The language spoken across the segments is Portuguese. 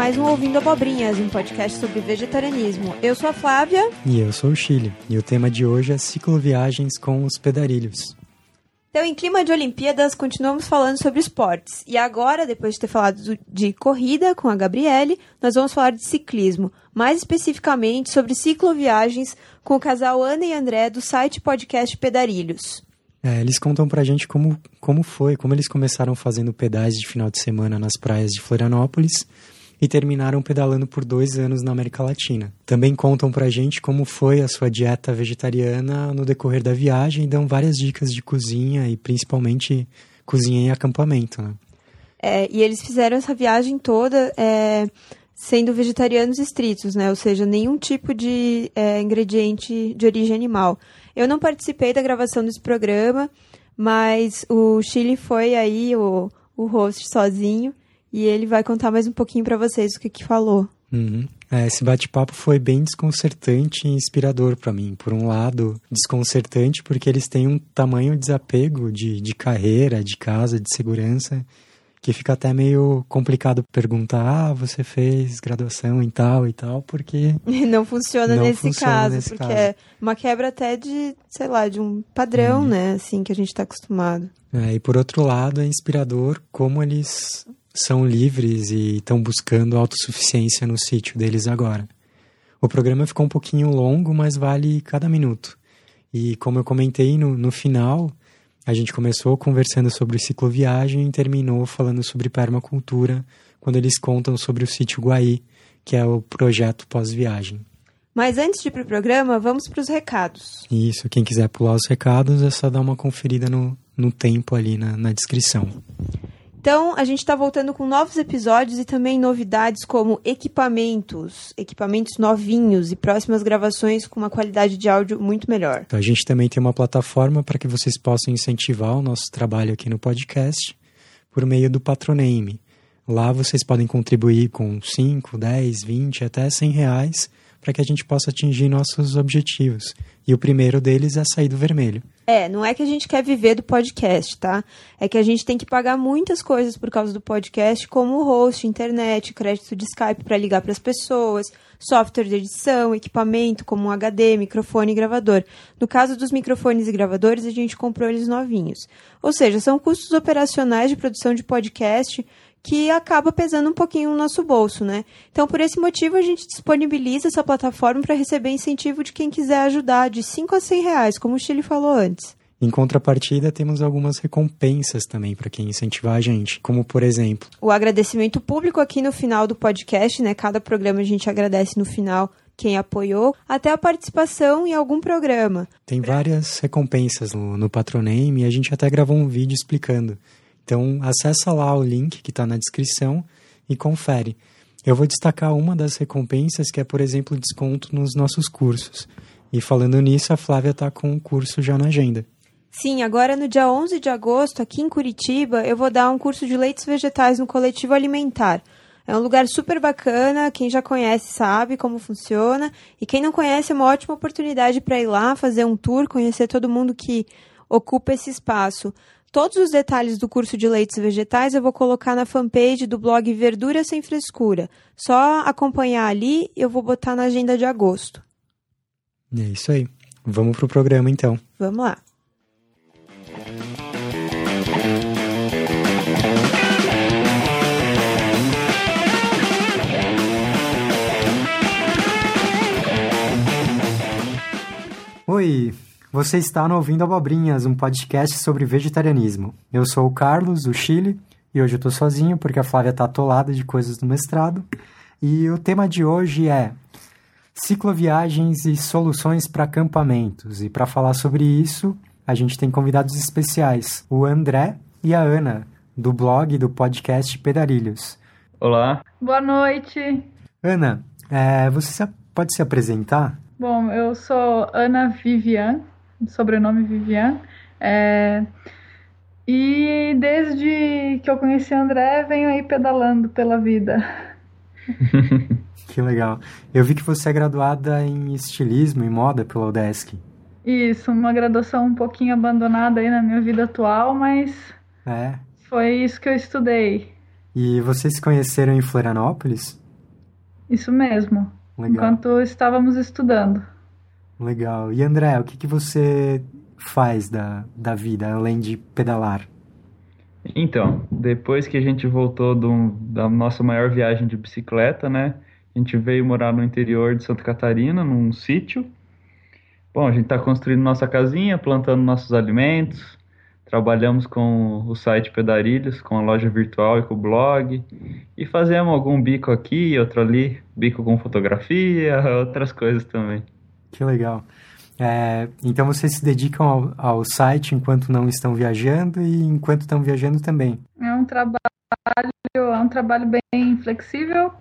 mais um Ouvindo Abobrinhas, um podcast sobre vegetarianismo. Eu sou a Flávia. E eu sou o Chile. E o tema de hoje é cicloviagens com os pedarilhos. Então, em clima de Olimpíadas, continuamos falando sobre esportes. E agora, depois de ter falado de corrida com a Gabriele, nós vamos falar de ciclismo. Mais especificamente sobre cicloviagens com o casal Ana e André do site podcast Pedarilhos. É, eles contam pra gente como, como foi, como eles começaram fazendo pedais de final de semana nas praias de Florianópolis e terminaram pedalando por dois anos na América Latina. Também contam pra gente como foi a sua dieta vegetariana no decorrer da viagem e dão várias dicas de cozinha e principalmente cozinha em acampamento, né? É, e eles fizeram essa viagem toda é, sendo vegetarianos estritos, né? Ou seja, nenhum tipo de é, ingrediente de origem animal. Eu não participei da gravação desse programa, mas o Chile foi aí o, o host sozinho e ele vai contar mais um pouquinho para vocês o que que falou. Uhum. É, esse bate-papo foi bem desconcertante e inspirador para mim. Por um lado, desconcertante porque eles têm um tamanho desapego de, de carreira, de casa, de segurança, que fica até meio complicado perguntar, ah, você fez graduação em tal e tal, porque... Não funciona não nesse funciona caso, nesse porque caso. é uma quebra até de, sei lá, de um padrão, hum. né, assim, que a gente está acostumado. É, e por outro lado, é inspirador como eles são livres e estão buscando autossuficiência no sítio deles agora. O programa ficou um pouquinho longo, mas vale cada minuto. E como eu comentei no, no final, a gente começou conversando sobre cicloviagem e terminou falando sobre permacultura, quando eles contam sobre o sítio Guaí, que é o projeto pós-viagem. Mas antes de ir para o programa, vamos para os recados. Isso, quem quiser pular os recados é só dar uma conferida no, no tempo ali na, na descrição. Então, a gente está voltando com novos episódios e também novidades como equipamentos, equipamentos novinhos e próximas gravações com uma qualidade de áudio muito melhor. Então, a gente também tem uma plataforma para que vocês possam incentivar o nosso trabalho aqui no podcast por meio do Patroname. Lá vocês podem contribuir com 5, 10, 20, até 100 reais para que a gente possa atingir nossos objetivos. E o primeiro deles é sair do vermelho. É, não é que a gente quer viver do podcast, tá? É que a gente tem que pagar muitas coisas por causa do podcast, como host, internet, crédito de Skype para ligar para as pessoas, software de edição, equipamento como um HD, microfone e gravador. No caso dos microfones e gravadores, a gente comprou eles novinhos. Ou seja, são custos operacionais de produção de podcast que acaba pesando um pouquinho no nosso bolso, né? Então, por esse motivo, a gente disponibiliza essa plataforma para receber incentivo de quem quiser ajudar, de 5 a 100 reais, como o Chile falou antes. Em contrapartida, temos algumas recompensas também para quem incentivar a gente, como por exemplo, o agradecimento público aqui no final do podcast, né? Cada programa a gente agradece no final quem apoiou, até a participação em algum programa. Tem várias recompensas no, no Patroname e a gente até gravou um vídeo explicando. Então, acessa lá o link que está na descrição e confere. Eu vou destacar uma das recompensas, que é, por exemplo, desconto nos nossos cursos. E falando nisso, a Flávia está com o um curso já na agenda. Sim, agora no dia 11 de agosto, aqui em Curitiba, eu vou dar um curso de leites vegetais no Coletivo Alimentar. É um lugar super bacana, quem já conhece sabe como funciona, e quem não conhece é uma ótima oportunidade para ir lá, fazer um tour, conhecer todo mundo que ocupa esse espaço. Todos os detalhes do curso de leites vegetais eu vou colocar na fanpage do blog Verdura Sem Frescura. Só acompanhar ali, eu vou botar na agenda de agosto. É isso aí. Vamos pro programa então. Vamos lá. Oi, você está no Ouvindo Abobrinhas, um podcast sobre vegetarianismo. Eu sou o Carlos, do Chile, e hoje eu estou sozinho porque a Flávia está atolada de coisas do mestrado. E o tema de hoje é cicloviagens e soluções para acampamentos. E para falar sobre isso, a gente tem convidados especiais, o André e a Ana, do blog do podcast Pedarilhos. Olá. Boa noite. Ana, é, você pode se apresentar? Bom, eu sou Ana Vivian, sobrenome Vivian. É... E desde que eu conheci André, venho aí pedalando pela vida. que legal. Eu vi que você é graduada em estilismo e moda pela UDESC. Isso, uma graduação um pouquinho abandonada aí na minha vida atual, mas é. foi isso que eu estudei. E vocês se conheceram em Florianópolis? Isso mesmo. Legal. Enquanto estávamos estudando. Legal. E André, o que, que você faz da, da vida, além de pedalar? Então, depois que a gente voltou do, da nossa maior viagem de bicicleta, né? A gente veio morar no interior de Santa Catarina, num sítio. Bom, a gente está construindo nossa casinha, plantando nossos alimentos, trabalhamos com o site Pedarilhos, com a loja virtual e com o blog, e fazemos algum bico aqui, outro ali, bico com fotografia, outras coisas também. Que legal. É, então vocês se dedicam ao, ao, site enquanto não estão viajando e enquanto estão viajando também. É um trabalho, é um trabalho bem flexível,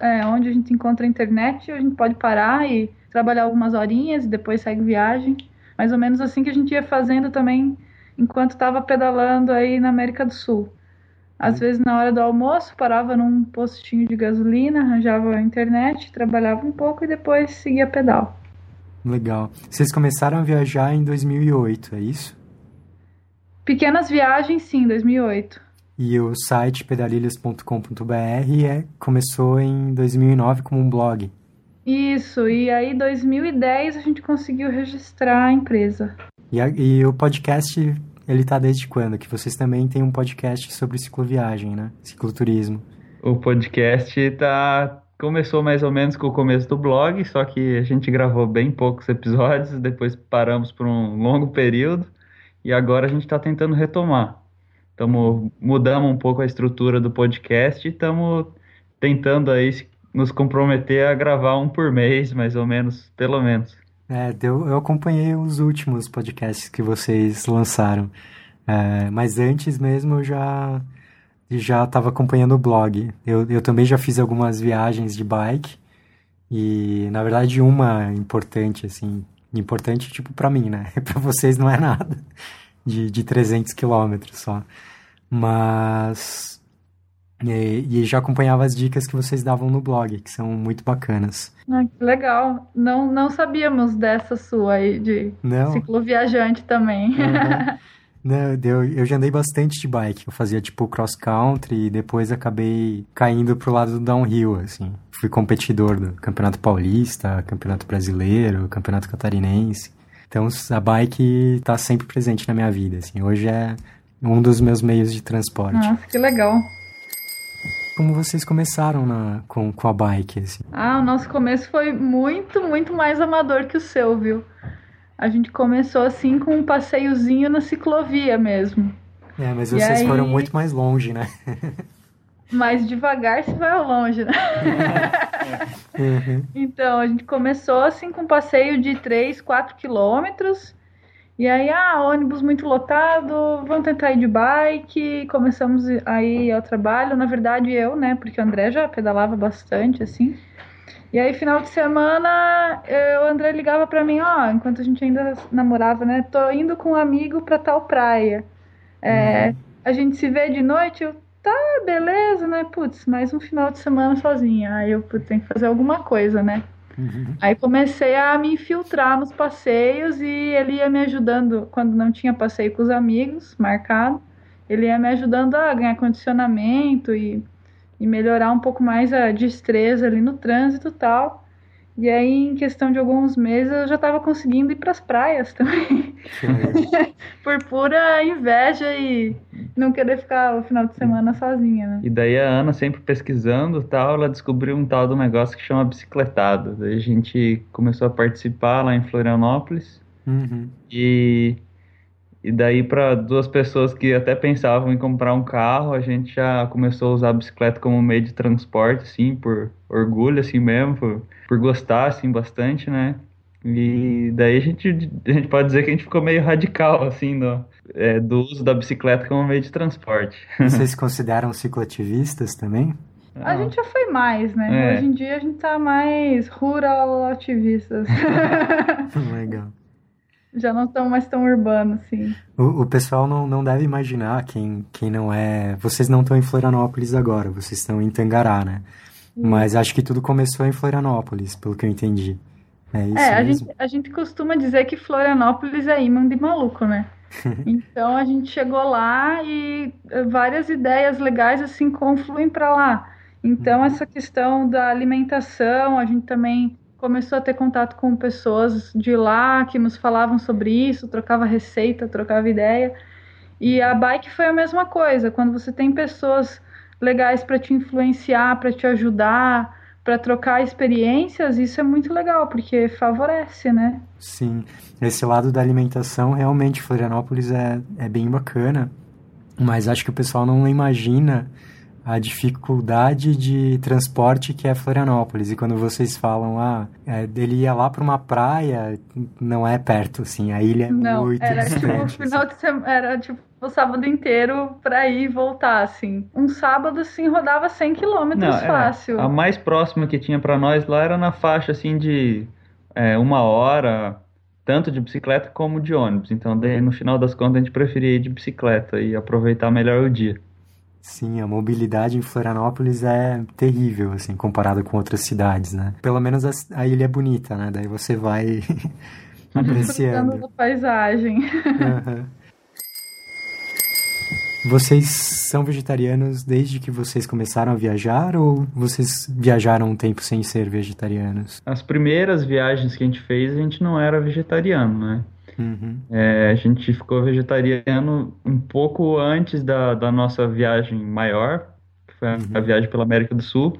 é, onde a gente encontra a internet, a gente pode parar e trabalhar algumas horinhas e depois segue viagem. Mais ou menos assim que a gente ia fazendo também enquanto estava pedalando aí na América do Sul. Às vezes na hora do almoço parava num postinho de gasolina, arranjava a internet, trabalhava um pouco e depois seguia pedal. Legal. Vocês começaram a viajar em 2008, é isso? Pequenas viagens, sim, 2008. E o site pedalilhas.com.br é, começou em 2009 como um blog. Isso, e aí 2010 a gente conseguiu registrar a empresa. E, a, e o podcast, ele tá desde quando? Que vocês também têm um podcast sobre cicloviagem, né? Cicloturismo. O podcast tá começou mais ou menos com o começo do blog, só que a gente gravou bem poucos episódios, depois paramos por um longo período e agora a gente está tentando retomar. Estamos mudamos um pouco a estrutura do podcast e estamos tentando aí nos comprometer a gravar um por mês, mais ou menos, pelo menos. É, eu, eu acompanhei os últimos podcasts que vocês lançaram, é, mas antes mesmo eu já já estava acompanhando o blog. Eu, eu também já fiz algumas viagens de bike e, na verdade, uma importante, assim, importante, tipo, para mim, né? para vocês não é nada, de, de 300 quilômetros só. Mas... E, e, já acompanhava as dicas que vocês davam no blog, que são muito bacanas. Ah, que legal. Não, não sabíamos dessa sua aí de não. cicloviajante também. Uhum. Não, eu, eu já andei bastante de bike. Eu fazia tipo cross country e depois acabei caindo pro lado do downhill, assim. Fui competidor do Campeonato Paulista, Campeonato Brasileiro, Campeonato Catarinense. Então a bike tá sempre presente na minha vida, assim. Hoje é um dos meus meios de transporte. Nossa, que legal. Como vocês começaram na, com, com a bike, assim? Ah, o nosso começo foi muito, muito mais amador que o seu, viu? a gente começou assim com um passeiozinho na ciclovia mesmo. É, mas vocês aí... foram muito mais longe, né? mais devagar se vai ao longe, né? uhum. Então, a gente começou assim com um passeio de 3, 4 quilômetros. E aí, ah, ônibus muito lotado, vamos tentar ir de bike. Começamos a ir ao trabalho. Na verdade, eu, né? Porque o André já pedalava bastante, assim. E aí, final de semana, eu, o André ligava pra mim, ó, enquanto a gente ainda namorava, né? Tô indo com um amigo pra tal praia. É, uhum. A gente se vê de noite, eu, tá, beleza, né? Putz, mais um final de semana sozinha. Aí eu, putz, tem que fazer alguma coisa, né? Uhum. Aí comecei a me infiltrar nos passeios e ele ia me ajudando quando não tinha passeio com os amigos marcado. Ele ia me ajudando a ganhar condicionamento e e melhorar um pouco mais a destreza ali no trânsito e tal. E aí, em questão de alguns meses, eu já estava conseguindo ir para as praias também. Por pura inveja e não querer ficar o final de semana sozinha, né? E daí a Ana, sempre pesquisando tal, ela descobriu um tal do negócio que chama bicicletado. Daí a gente começou a participar lá em Florianópolis. Uhum. E e daí, para duas pessoas que até pensavam em comprar um carro, a gente já começou a usar a bicicleta como meio de transporte, assim, por orgulho, assim mesmo, por, por gostar, assim, bastante, né? E daí a gente, a gente pode dizer que a gente ficou meio radical, assim, do, é, do uso da bicicleta como meio de transporte. Vocês se consideram cicloativistas também? A gente já foi mais, né? É. Hoje em dia a gente tá mais rural ativistas. Legal já não estão mais tão urbanos, sim. O, o, pessoal não, não deve imaginar, quem, quem não é... Vocês não estão em Florianópolis agora, vocês estão em Tangará, né? Mas acho que tudo começou em Florianópolis, pelo que eu entendi. É isso É, a gente, a gente costuma dizer que Florianópolis é imã de maluco, né? então a gente chegou lá e várias ideias legais assim confluem para lá. Então, uhum. essa questão da alimentação, a gente também começou a ter contato com pessoas de lá que nos falavam sobre isso, trocava receita, trocava ideia. E a bike foi a mesma coisa. Quando você tem pessoas legais para te influenciar, para te ajudar, para trocar experiências, isso é muito legal, porque favorece, né? Sim. Esse lado da alimentação, realmente, Florianópolis é, é bem bacana, mas acho que o pessoal não imagina a dificuldade de transporte que é Florianópolis. E quando vocês falam, ah, é, ele ia lá para uma praia, não é perto, assim, a ilha é não, muito era, distante. Tipo, final de semana, era tipo o sábado inteiro para ir e voltar, assim. Um sábado, assim, rodava 100 quilômetros é, fácil. É, a mais próxima que tinha para nós lá era na faixa, assim, de é, uma hora, tanto de bicicleta como de ônibus. Então, daí, no final das contas, a gente preferia ir de bicicleta e aproveitar melhor o dia. Sim, a mobilidade em Florianópolis é terrível, assim, comparado com outras cidades, né? Pelo menos a, a ilha é bonita, né? Daí você vai apreciando. da paisagem. Uhum. Vocês são vegetarianos desde que vocês começaram a viajar ou vocês viajaram um tempo sem ser vegetarianos? As primeiras viagens que a gente fez, a gente não era vegetariano, né? Uhum. É, a gente ficou vegetariano um pouco antes da, da nossa viagem maior, que foi a, uhum. a viagem pela América do Sul.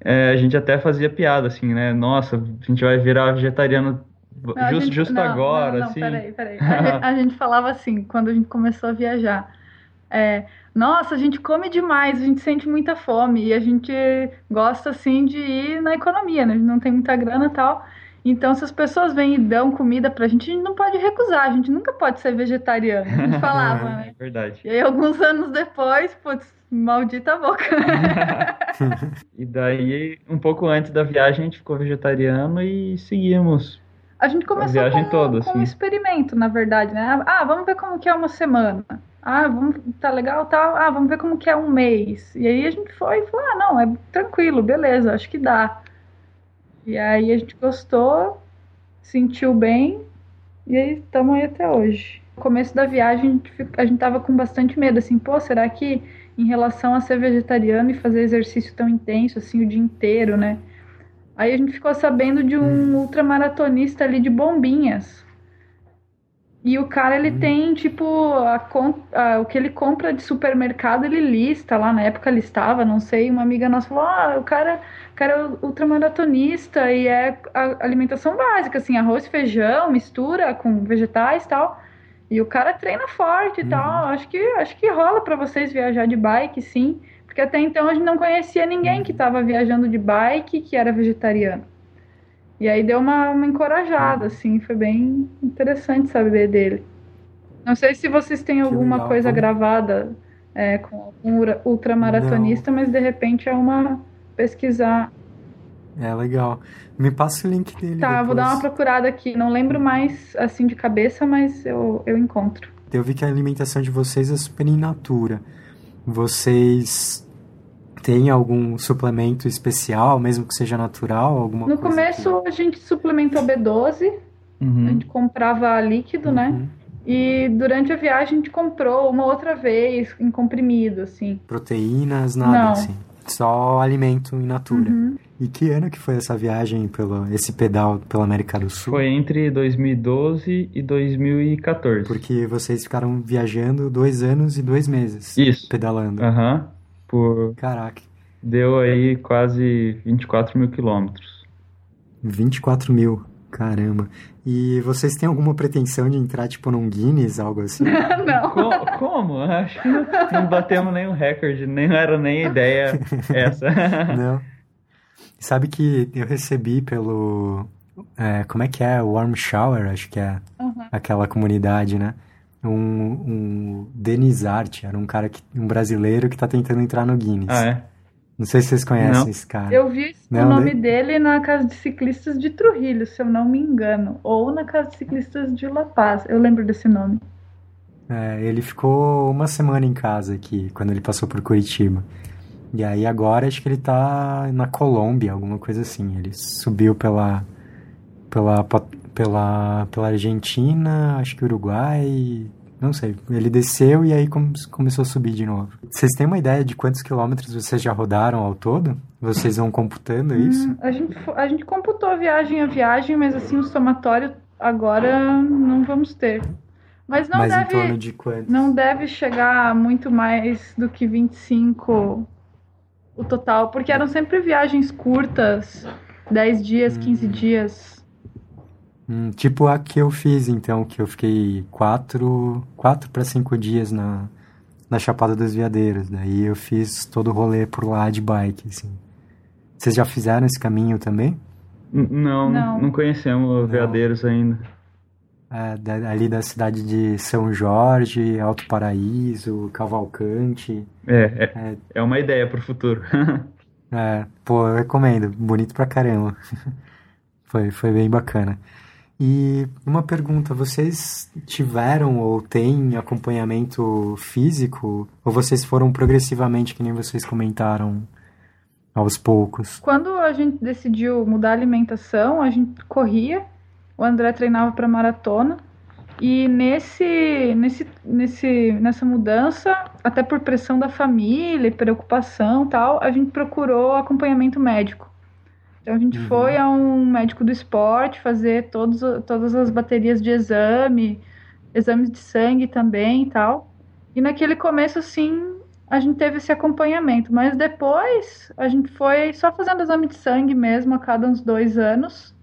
É, a gente até fazia piada, assim, né? Nossa, a gente vai virar vegetariano não, just, gente, justo não, agora, não, assim. Peraí, peraí. A, gente, a gente falava assim, quando a gente começou a viajar. É, nossa, a gente come demais, a gente sente muita fome e a gente gosta assim de ir na economia, né? A gente não tem muita grana e tal. Então, se as pessoas vêm e dão comida pra gente, a gente não pode recusar, a gente nunca pode ser vegetariano. A gente falava, né? É verdade. E aí, alguns anos depois, putz, maldita boca. e daí, um pouco antes da viagem, a gente ficou vegetariano e seguimos. A gente começou a viagem com, toda, com assim. um experimento, na verdade, né? Ah, vamos ver como que é uma semana. Ah, vamos, tá legal, tá. Ah, vamos ver como que é um mês. E aí a gente foi e falou, ah, não, é tranquilo, beleza, acho que dá. E aí a gente gostou, sentiu bem e aí estamos aí até hoje. No começo da viagem a gente, tava com bastante medo, assim, pô, será que em relação a ser vegetariano e fazer exercício tão intenso, assim, o dia inteiro, né? Aí a gente ficou sabendo de um ultramaratonista ali de bombinhas. E o cara, ele hum. tem, tipo, a, a, o que ele compra de supermercado, ele lista lá, na época listava, não sei, uma amiga nossa falou, ah, o cara cara é ultramaratonista e é a alimentação básica, assim, arroz, feijão, mistura com vegetais e tal. E o cara treina forte e uhum. tal. Acho que, acho que rola para vocês viajar de bike, sim. Porque até então a gente não conhecia ninguém que estava uhum. viajando de bike que era vegetariano. E aí deu uma, uma encorajada, uhum. assim, foi bem interessante saber dele. Não sei se vocês têm alguma coisa gravada é, com um ultramaratonista, não. mas de repente é uma pesquisar. É legal. Me passa o link dele. Tá, depois. vou dar uma procurada aqui. Não lembro mais assim de cabeça, mas eu, eu encontro. Eu vi que a alimentação de vocês é super in natura. Vocês têm algum suplemento especial, mesmo que seja natural? Alguma no começo que... a gente suplementou B12, uhum. a gente comprava líquido, né? uhum. né? E durante a viagem a gente comprou uma outra vez em comprimido, assim. Proteínas, nada Não. assim. Só alimento in natura. Uhum. E que ano que foi essa viagem, pelo, esse pedal pela América do Sul? Foi entre 2012 e 2014. Porque vocês ficaram viajando dois anos e dois meses. Isso. Pedalando. Aham. Uhum. Por... Caraca. Deu aí quase 24 mil quilômetros. 24 mil. Caramba. E vocês têm alguma pretensão de entrar, tipo, num Guinness, algo assim? não. Como? como? Acho que não, não batemos nenhum recorde, nem era nem ideia essa. não. Sabe que eu recebi pelo... É, como é que é? Warm Shower, acho que é uhum. aquela comunidade, né? Um, um Denis Art, era um cara, que, um brasileiro que tá tentando entrar no Guinness. Ah, é? Não sei se vocês conhecem não. esse cara. Eu vi não, o nome dele na Casa de Ciclistas de Trujillo, se eu não me engano. Ou na Casa de Ciclistas de La Paz. Eu lembro desse nome. É, ele ficou uma semana em casa aqui, quando ele passou por Curitiba. E aí agora acho que ele tá na Colômbia, alguma coisa assim. Ele subiu pela, pela, pela, pela Argentina, acho que Uruguai, Não sei. Ele desceu e aí começou a subir de novo. Vocês têm uma ideia de quantos quilômetros vocês já rodaram ao todo? Vocês vão computando hum, isso? a, gente, a gente computou a viagem a viagem, mas assim, o somatório agora não vamos ter. Mas não mas deve. Em torno de? Não deve chegar muito mais do que 25 o total, porque eram sempre viagens curtas, 10 dias, 15 hum. dias. Hum, tipo a que eu fiz, então, que eu fiquei quatro, quatro para cinco dias na, na Chapada dos Veadeiros. Daí eu fiz todo o rolê por lá de bike, assim. Vocês já fizeram esse caminho também? Não, não, não conhecemos Veadeiros ainda. É, da, ali da cidade de São Jorge, Alto Paraíso, Cavalcante. É, é, é, é uma ideia pro futuro. é, pô, eu recomendo. Bonito pra caramba. foi, foi bem bacana. E uma pergunta, vocês tiveram ou têm acompanhamento físico? Ou vocês foram progressivamente, que nem vocês comentaram, aos poucos? Quando a gente decidiu mudar a alimentação, a gente corria, o André treinava para maratona, e nesse, nesse, nesse, nessa mudança, até por pressão da família, preocupação tal, a gente procurou acompanhamento médico. Então a gente uhum. foi a um médico do esporte fazer todos, todas as baterias de exame, exames de sangue também e tal. E naquele começo, assim, a gente teve esse acompanhamento. Mas depois a gente foi só fazendo exame de sangue mesmo a cada uns dois anos,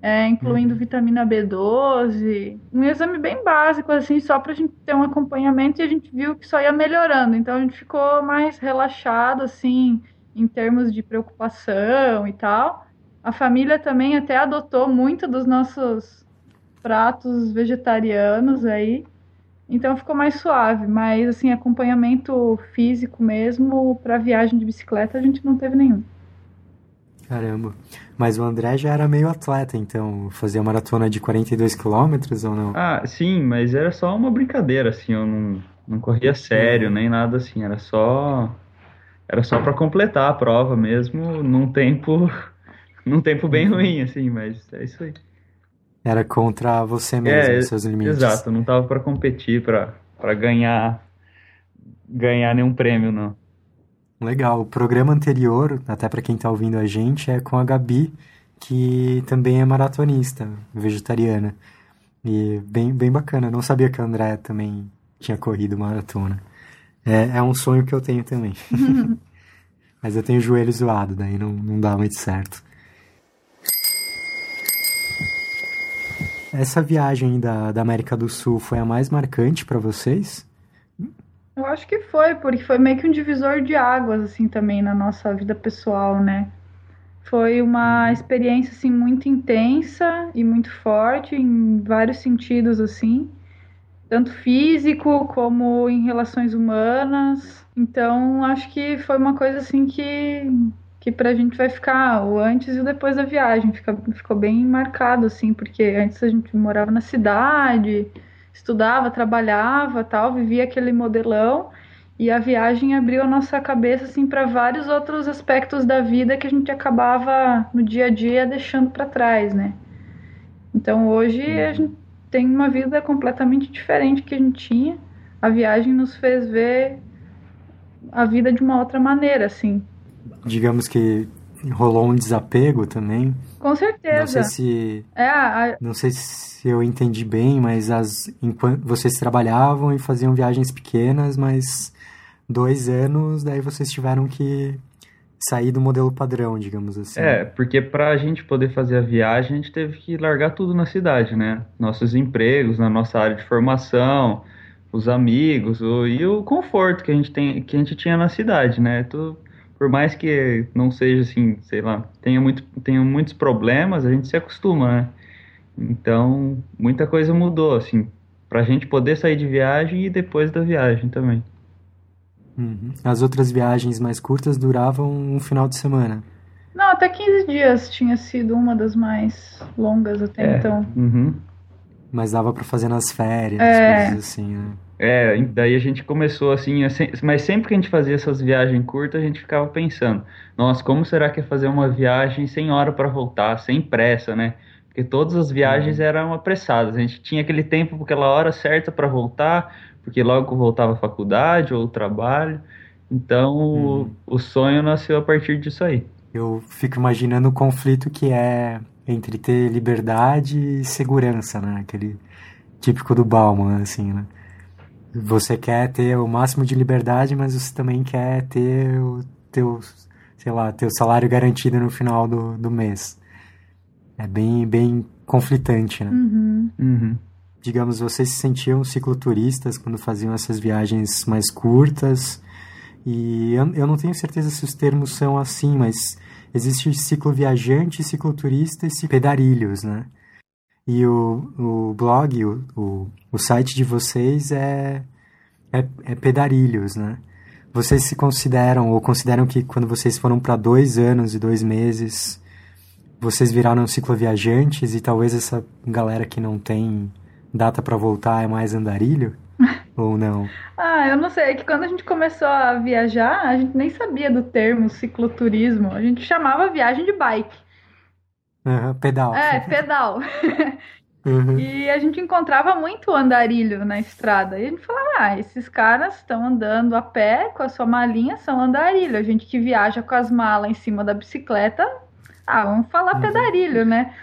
é, incluindo uhum. vitamina B12. Um exame bem básico, assim, só para a gente ter um acompanhamento e a gente viu que só ia melhorando. Então a gente ficou mais relaxado, assim em termos de preocupação e tal. A família também até adotou muito dos nossos pratos vegetarianos aí. Então ficou mais suave, mas assim, acompanhamento físico mesmo para viagem de bicicleta a gente não teve nenhum. Caramba. Mas o André já era meio atleta, então fazia maratona de 42 quilômetros ou não? Ah, sim, mas era só uma brincadeira, assim, eu não, não corria sério, nem nada assim, era só era só para completar a prova mesmo, num tempo, num tempo bem ruim, assim, mas é isso aí. Era contra você mesmo, é, seus limites. Exato, não tava para competir, para ganhar ganhar nenhum prêmio, não. Legal. O programa anterior, até para quem tá ouvindo a gente, é com a Gabi, que também é maratonista, vegetariana. E bem, bem bacana. Não sabia que a André também tinha corrido maratona. É, é um sonho que eu tenho também. Mas eu tenho joelho zoado, daí não, não dá muito certo. Essa viagem da, da América do Sul foi a mais marcante para vocês? Eu acho que foi, porque foi meio que um divisor de águas, assim, também na nossa vida pessoal, né? Foi uma uhum. experiência, assim, muito intensa e muito forte em vários sentidos, assim tanto físico como em relações humanas. Então, acho que foi uma coisa assim que que pra gente vai ficar o antes e o depois da viagem, Fica, ficou bem marcado assim, porque antes a gente morava na cidade, estudava, trabalhava, tal, vivia aquele modelão. E a viagem abriu a nossa cabeça assim para vários outros aspectos da vida que a gente acabava no dia a dia deixando para trás, né? Então hoje a gente tem uma vida completamente diferente que a gente tinha. A viagem nos fez ver a vida de uma outra maneira, assim. Digamos que rolou um desapego também. Com certeza. Não sei se é, a... não sei se eu entendi bem, mas as enquanto vocês trabalhavam e faziam viagens pequenas, mas dois anos daí vocês tiveram que sair do modelo padrão, digamos assim. É, porque para a gente poder fazer a viagem, a gente teve que largar tudo na cidade, né? Nossos empregos, na nossa área de formação, os amigos o, e o conforto que a gente tem, que a gente tinha na cidade, né? Tu, por mais que não seja assim, sei lá, tenha, muito, tenha muitos problemas, a gente se acostuma, né? Então, muita coisa mudou, assim, pra gente poder sair de viagem e depois da viagem também. Uhum. As outras viagens mais curtas duravam um final de semana. Não, até 15 dias tinha sido uma das mais longas até é. então. Uhum. Mas dava para fazer nas férias, é. coisas assim, né? É, daí a gente começou assim, mas sempre que a gente fazia essas viagens curtas, a gente ficava pensando, nossa, como será que é fazer uma viagem sem hora para voltar, sem pressa, né? Porque todas as viagens uhum. eram apressadas. A gente tinha aquele tempo, aquela hora certa para voltar, porque logo voltava a faculdade ou o trabalho. Então, uhum. o, o sonho nasceu a partir disso aí. Eu fico imaginando o conflito que é entre ter liberdade e segurança, né? Aquele típico do Bauman, assim, né? Você quer ter o máximo de liberdade, mas você também quer ter o teu, sei lá, teu salário garantido no final do, do mês. É bem, bem conflitante, né? Uhum. Uhum. Digamos, vocês se sentiam cicloturistas quando faziam essas viagens mais curtas. E eu, eu não tenho certeza se os termos são assim, mas existe cicloviajante, cicloturista e pedarilhos, né? E o, o blog, o, o, o site de vocês é, é, é pedarilhos, né? Vocês se consideram, ou consideram que quando vocês foram para dois anos e dois meses vocês viraram cicloviajantes e talvez essa galera que não tem data para voltar é mais andarilho? Ou não? Ah, eu não sei. É que quando a gente começou a viajar, a gente nem sabia do termo cicloturismo. A gente chamava viagem de bike. Uhum, pedal. É, pedal. Uhum. E a gente encontrava muito andarilho na estrada. E a gente falava, ah, esses caras estão andando a pé com a sua malinha, são andarilho. A gente que viaja com as malas em cima da bicicleta ah, vamos falar uhum. pedarilho, né?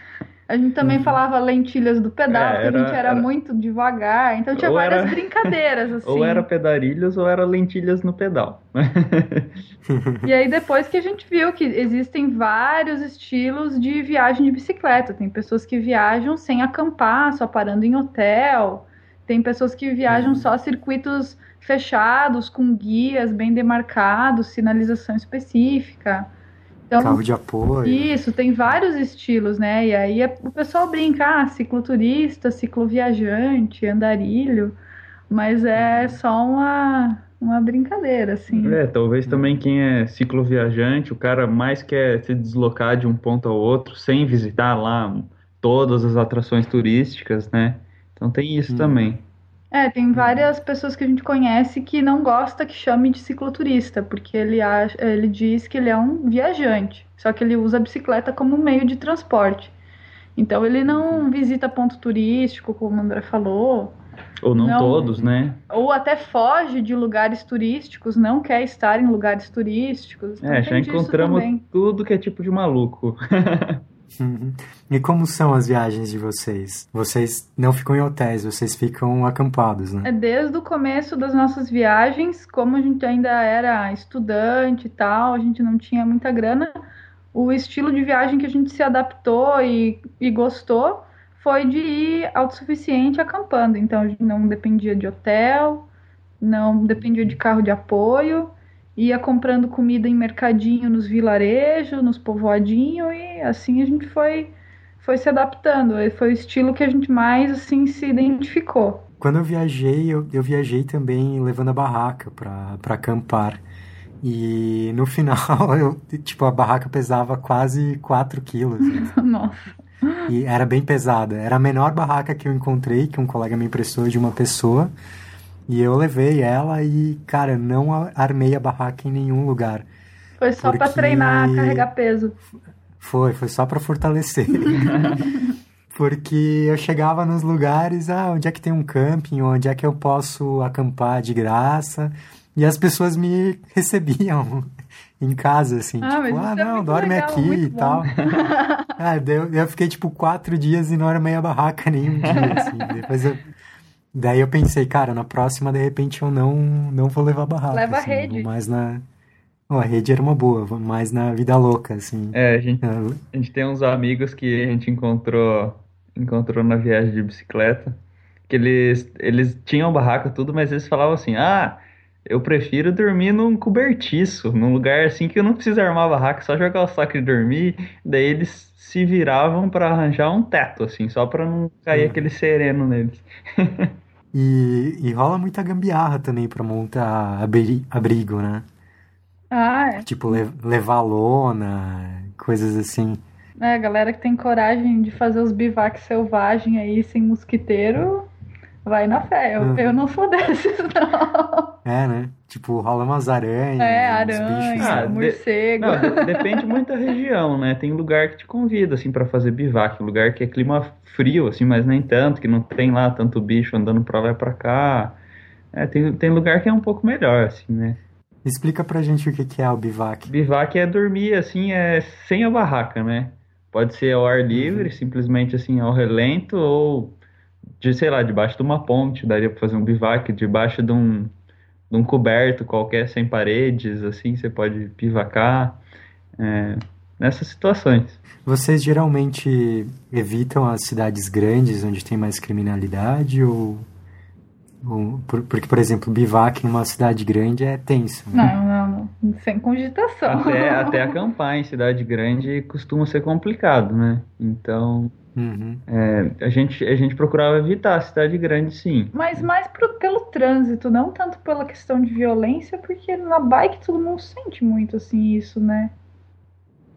A gente também uhum. falava lentilhas do pedal, é, era, a gente era, era, muito devagar, então tinha várias era, brincadeiras, assim. Ou era pedarilhos ou era lentilhas no pedal. e aí depois que a gente viu que existem vários estilos de viagem de bicicleta. Tem pessoas que viajam sem acampar, só parando em hotel. Tem pessoas que viajam uhum. só circuitos fechados, com guias bem demarcados, sinalização específica. Então, Carro de apoio. Isso, tem vários estilos, né? E aí o pessoal brinca, ah, cicloturista, cicloviajante, andarilho, mas é só uma, uma brincadeira, assim. É, talvez também quem é cicloviajante, o cara mais quer se deslocar de um ponto ao outro sem visitar lá todas as atrações turísticas, né? Então tem isso hum. também. É, tem várias pessoas que a gente conhece que não gosta que chame de cicloturista, porque ele, acha, ele diz que ele é um viajante, só que ele usa a bicicleta como meio de transporte. Então ele não visita ponto turístico, como o André falou. Ou não, não, todos, né? Ou até foge de lugares turísticos, não quer estar em lugares turísticos. Então é, já encontramos tudo que é tipo de maluco. Uhum. E como são as viagens de vocês? Vocês não ficam em hotéis, vocês ficam acampados, né? É desde o começo das nossas viagens, como a gente ainda era estudante e tal, a gente não tinha muita grana, o estilo de viagem que a gente se adaptou e, e gostou foi de ir autossuficiente acampando. Então a gente não dependia de hotel, não dependia de carro de apoio ia comprando comida em mercadinho nos vilarejos, nos povoadinhos e assim a gente foi foi se adaptando. Foi o estilo que a gente mais assim se identificou. Quando eu viajei, eu, eu viajei também levando a barraca para acampar. E no final, eu, tipo, a barraca pesava quase 4 quilos. Nossa. E era bem pesada. Era a menor barraca que eu encontrei, que um colega me emprestou de uma pessoa. E eu levei ela e, cara, não armei a barraca em nenhum lugar. Foi só porque... para treinar, carregar peso. Foi, foi só para fortalecer. porque eu chegava nos lugares, ah, onde é que tem um camping, onde é que eu posso acampar de graça. E as pessoas me recebiam em casa, assim, ah, tipo, ah, é não, é dorme legal, aqui e bom. tal. ah, eu, eu fiquei, tipo, quatro dias e não armei a barraca nenhum dia, assim. Depois eu Daí eu pensei, cara, na próxima, de repente, eu não, não vou levar barraca. Leva assim, a rede. mais na... Oh, a rede era uma boa, mais na vida louca, assim. É, a gente, a gente tem uns amigos que a gente encontrou, encontrou na viagem de bicicleta, que eles, eles tinham barraca tudo, mas eles falavam assim, ah, eu prefiro dormir num cobertiço, num lugar assim que eu não preciso armar barraca, só jogar o saco e dormir. Daí eles se viravam para arranjar um teto, assim, só para não cair hum. aquele sereno neles. E, e rola muita gambiarra também pra montar abrigo, né? Ah, é. Tipo, le levar lona, coisas assim. É, galera que tem coragem de fazer os bivacs selvagem aí sem mosquiteiro vai na fé. Eu, uhum. eu não sou desses, não. É, né? Tipo, rola umas aranhas. É, aranha, ah, morcego. De... Não, depende muito da região, né? Tem lugar que te convida, assim, para fazer bivac. Lugar que é clima frio, assim, mas nem tanto, que não tem lá tanto bicho andando pra lá e pra cá. É, tem, tem lugar que é um pouco melhor, assim, né? Explica pra gente o que é o bivac. Bivac é dormir, assim, é sem a barraca, né? Pode ser ao ar livre, uhum. simplesmente assim, ao relento, ou de, sei lá, debaixo de uma ponte, daria para fazer um bivac, debaixo de um, de um coberto qualquer sem paredes, assim, você pode bivacar. É, nessas situações. Vocês geralmente evitam as cidades grandes onde tem mais criminalidade ou porque, por exemplo, bivac numa cidade grande é tenso. Né? Não, não, não, sem cogitação. Até, até acampar em cidade grande costuma ser complicado, né? Então, uhum. é, a, gente, a gente procurava evitar a cidade grande, sim. Mas mais pro, pelo trânsito, não tanto pela questão de violência, porque na bike todo mundo sente muito, assim, isso, né?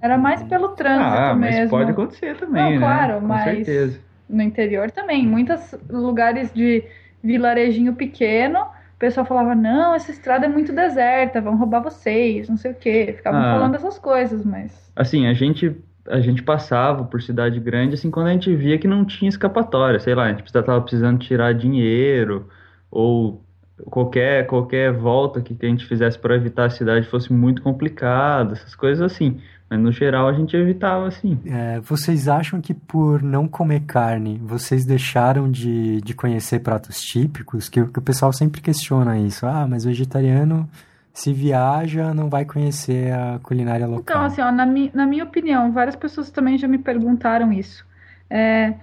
Era mais pelo trânsito ah, mesmo. mas pode acontecer também, não, né? Claro, Com mas certeza. no interior também. Muitos lugares de vilarejinho pequeno, o pessoal falava, não, essa estrada é muito deserta, vão roubar vocês, não sei o quê. Ficavam ah, falando essas coisas, mas. Assim, a gente. A gente passava por cidade grande, assim, quando a gente via que não tinha escapatória, sei lá, a gente estava precisando tirar dinheiro, ou qualquer, qualquer volta que a gente fizesse para evitar a cidade fosse muito complicado, essas coisas assim. Mas no geral a gente evitava assim. É, vocês acham que por não comer carne, vocês deixaram de, de conhecer pratos típicos? Que, que o pessoal sempre questiona isso. Ah, mas vegetariano se viaja, não vai conhecer a culinária local. Então, assim, ó, na, mi na minha opinião, várias pessoas também já me perguntaram isso. É,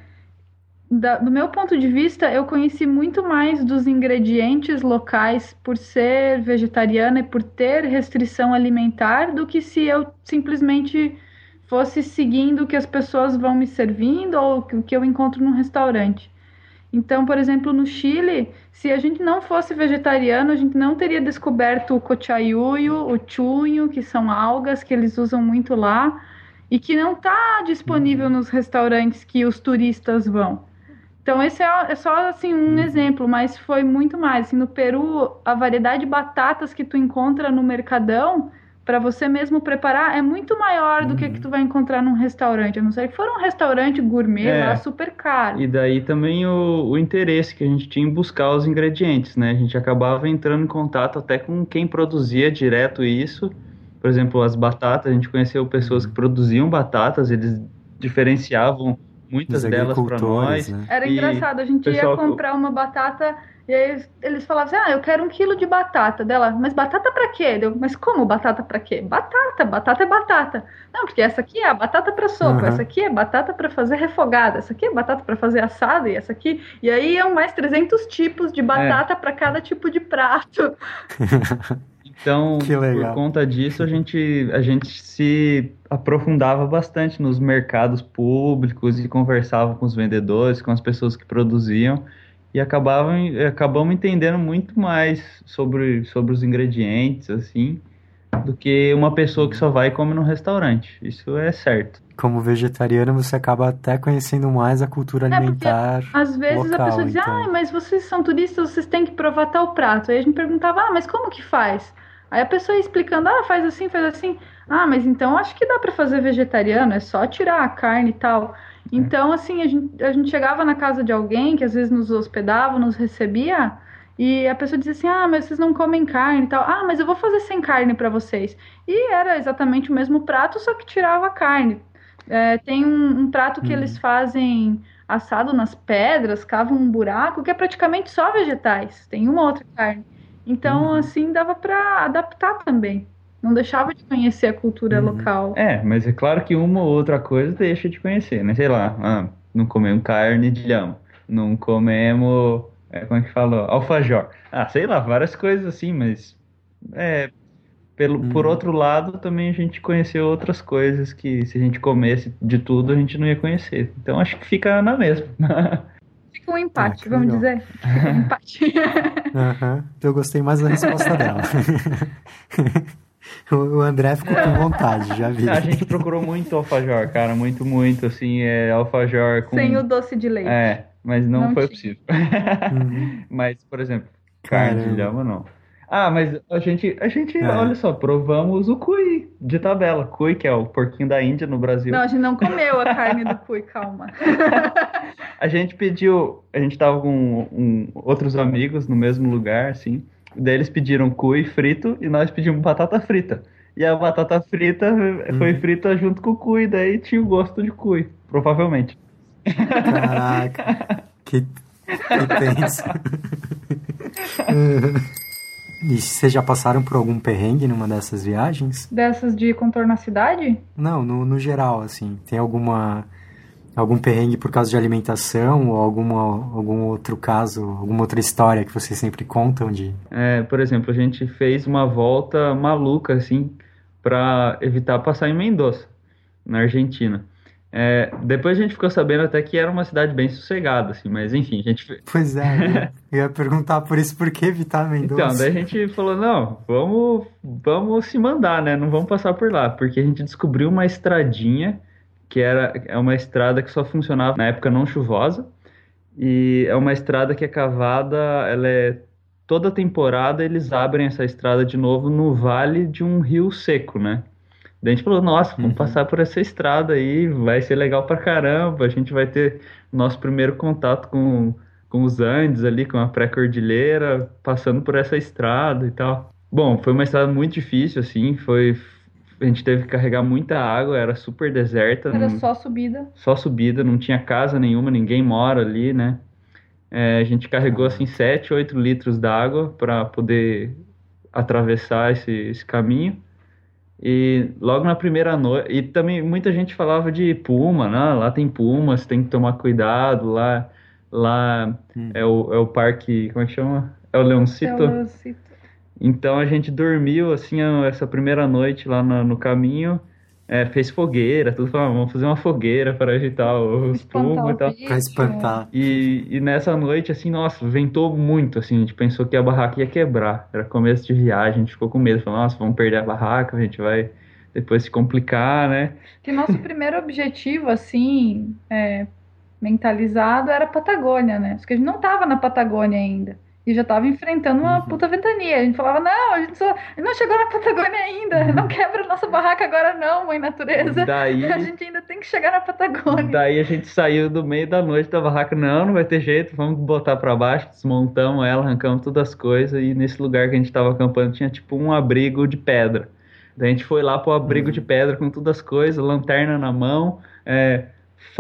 da, do meu ponto de vista, eu conheci muito mais dos ingredientes locais por ser vegetariana e por ter restrição alimentar do que se eu simplesmente fosse seguindo o que as pessoas vão me servindo ou o que eu encontro num restaurante. Então, por exemplo, no Chile, se a gente não fosse vegetariano, a gente não teria descoberto o cochayuyo, o chunho, que são algas que eles usam muito lá e que não está disponível uhum. nos restaurantes que os turistas vão. Então, esse é, é só assim um uhum. exemplo, mas foi muito mais. Assim, no Peru, a variedade de batatas que tu encontra no mercadão para você mesmo preparar é muito maior do que que tu vai encontrar num restaurante. A não ser que for um restaurante gourmet é, lá super caro. E daí também o, o interesse que a gente tinha em buscar os ingredientes, né? A gente acabava entrando em contato até com quem produzia direto isso. Por exemplo, as batatas, a gente conheceu pessoas que produziam batatas, eles diferenciavam muitas delas para nós. Né? Era engraçado, a gente ia comprar uma batata e aí eles falavam assim, ah, eu quero um quilo de batata dela, mas batata para quê? Eu, mas como batata para quê? Batata, batata é batata. Não, porque essa aqui é a batata para sopa, uhum. essa aqui é batata para fazer refogada, essa aqui é batata para fazer assada e essa aqui, e aí iam mais 300 tipos de batata é. para cada tipo de prato. Então, por conta disso, a gente, a gente se aprofundava bastante nos mercados públicos e conversava com os vendedores, com as pessoas que produziam e acabavam, acabamos entendendo muito mais sobre, sobre os ingredientes, assim, do que uma pessoa que só vai e come no restaurante. Isso é certo. Como vegetariano, você acaba até conhecendo mais a cultura é, alimentar. Às vezes local, a pessoa diz, então. ah, mas vocês são turistas, vocês têm que provar tal prato. Aí a gente perguntava, ah, mas como que faz? Aí a pessoa ia explicando, ah, faz assim, faz assim. Ah, mas então acho que dá para fazer vegetariano, é só tirar a carne e tal. Então, assim, a gente, a gente chegava na casa de alguém que às vezes nos hospedava, nos recebia, e a pessoa dizia assim: Ah, mas vocês não comem carne e tal. Ah, mas eu vou fazer sem carne para vocês. E era exatamente o mesmo prato, só que tirava a carne. É, tem um, um, prato que uhum. eles fazem assado nas pedras, cavam um buraco, que é praticamente só vegetais. Tem uma outra carne. Então, uhum. assim, dava para adaptar também. Não deixava de conhecer a cultura uhum. local. É, mas é claro que uma ou outra coisa deixa de conhecer, né? Sei lá, ah, não comemos carne de lhama, não comemos, é, como é que falou? Alfajor. Ah, sei lá, várias coisas assim, mas é, pelo, uhum. por outro lado, também a gente conheceu outras coisas que se a gente comesse de tudo, a gente não ia conhecer. Então acho que fica na mesma. Fica um empate, ah, vamos legal. dizer. Um empate. uhum. Eu gostei mais da resposta dela. O André ficou com vontade, já vi. A gente procurou muito alfajor, cara, muito, muito, assim, é alfajor com... Sem o doce de leite. É, Mas não, Não foi tinha. possível. Uhum. Mas, por exemplo, carne de lhama não. Ah, mas a gente, a gente, É. olha só, provamos o cuy de tabela. Cuy, que é o porquinho da Índia no Brasil. Não, a gente não comeu a carne do cui, calma. A gente pediu, a gente tava com um- outros amigos no mesmo lugar, assim. Daí eles pediram cuy frito e nós pedimos batata frita. E a batata frita foi Uhum. frita junto com o cuy, daí tinha o gosto de cuy, provavelmente. Caraca, que, que tenso. E vocês já passaram por algum perrengue numa dessas viagens? Dessas de contorno à cidade? Não, no, no geral, assim. Tem alguma algum perrengue por causa de alimentação ou alguma, algum outro caso, alguma outra história que vocês sempre contam de... É, por exemplo, a gente fez uma volta maluca, assim, para evitar passar em Mendoza, na Argentina. É, depois a gente ficou sabendo até que era uma cidade bem sossegada, assim, mas enfim, a gente Pois é, eu ia- eu ia perguntar por isso, por que evitar Mendoza? Então, daí a gente falou, não, vamos, vamos se mandar, né? Não vamos passar por lá, porque a gente descobriu uma estradinha que era é uma estrada que só funcionava na época não chuvosa e é uma estrada que é cavada, ela é toda temporada eles abrem essa estrada de novo no vale de um rio seco, né? Daí a gente falou, nossa, vamos Uhum. passar por essa estrada aí, vai ser legal pra caramba, a gente vai ter nosso primeiro contato com com os Andes ali, com a pré-cordilheira, passando por essa estrada e tal. Bom, foi uma estrada muito difícil, assim, foi... A gente teve que carregar muita água, era super deserta, Era não- só subida. só subida, não tinha casa nenhuma, ninguém mora ali, né? É, a gente carregou, assim, 7, 8 litros d'água para poder atravessar esse, esse caminho. E logo na primeira noite. E também muita gente falava de puma, né? Lá tem puma, você tem que tomar cuidado. Lá, lá Hum. é, o, é o parque. Como é que chama? É o Leoncito. Eu cito. Então a gente dormiu assim essa primeira noite lá no, no caminho. é, fez fogueira, tudo falando, vamos fazer uma fogueira para agitar os pumas e o tal. Pra espantar. E, e nessa noite, assim, nossa, ventou muito, assim, a gente pensou que a barraca ia quebrar. Era começo de viagem, a gente ficou com medo, falou, nossa, vamos perder a barraca, a gente vai depois se complicar, né? Que nosso primeiro objetivo, assim, é, mentalizado, era a Patagônia, né? Porque a gente não tava na Patagônia ainda. E já tava enfrentando uma Uhum. puta ventania. A gente falava, não, a gente, só, a não chegou na Patagônia ainda. Não quebra nossa barraca agora não, mãe natureza. Daí, A gente ainda tem que chegar na Patagônia. daí a gente saiu do meio da noite da barraca, não, não vai ter jeito, vamos botar pra baixo, desmontamos ela, arrancamos todas as coisas, e nesse lugar que a gente tava acampando tinha tipo um abrigo de pedra. Daí a gente foi lá pro abrigo de pedra com todas as coisas, lanterna na mão, é,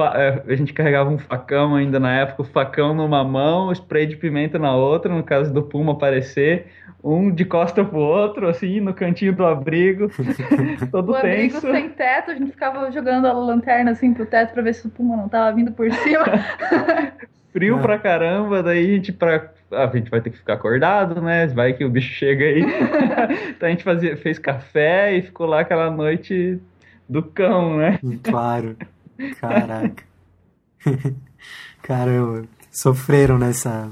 a gente carregava um facão ainda na época, o facão numa mão, o spray de pimenta na outra, no caso do Puma aparecer, um de costa pro outro, assim, no cantinho do abrigo, todo O abrigo tenso. sem teto, a gente ficava jogando a lanterna assim pro teto pra ver se o puma não tava vindo por cima. Frio É. pra caramba, daí a gente pra. a gente vai ter que ficar acordado, né? Vai que o bicho chega aí. então a gente fazia, fez café e ficou lá aquela noite do cão, né? Claro. Caraca. Caramba. Sofreram nessa.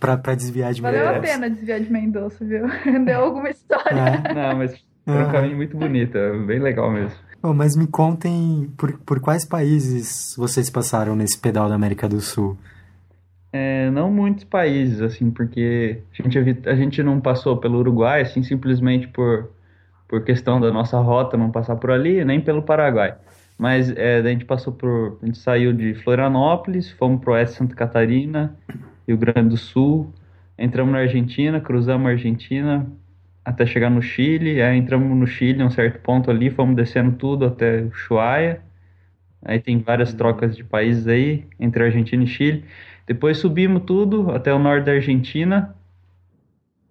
Pra, pra desviar de Valeu a pena desviar de Mendonça, viu? Deu alguma história. É. Não, mas foi um caminho muito bonito, é bem legal mesmo. Bom, mas me contem por, por quais países vocês passaram nesse pedal da América do Sul? É, não muitos países, assim, porque a gente, a gente não passou pelo Uruguai, assim, simplesmente por, por questão da nossa rota não passar por ali, nem pelo Paraguai. Mas é, daí a gente passou por. A gente saiu de Florianópolis, fomos pro oeste de Santa Catarina, Rio Grande do Sul, entramos na Argentina, cruzamos a Argentina até chegar no Chile, aí entramos no Chile, um certo ponto ali, fomos descendo tudo até Ushuaia. Aí tem várias trocas de países aí, entre Argentina e Chile. Depois subimos tudo até o norte da Argentina.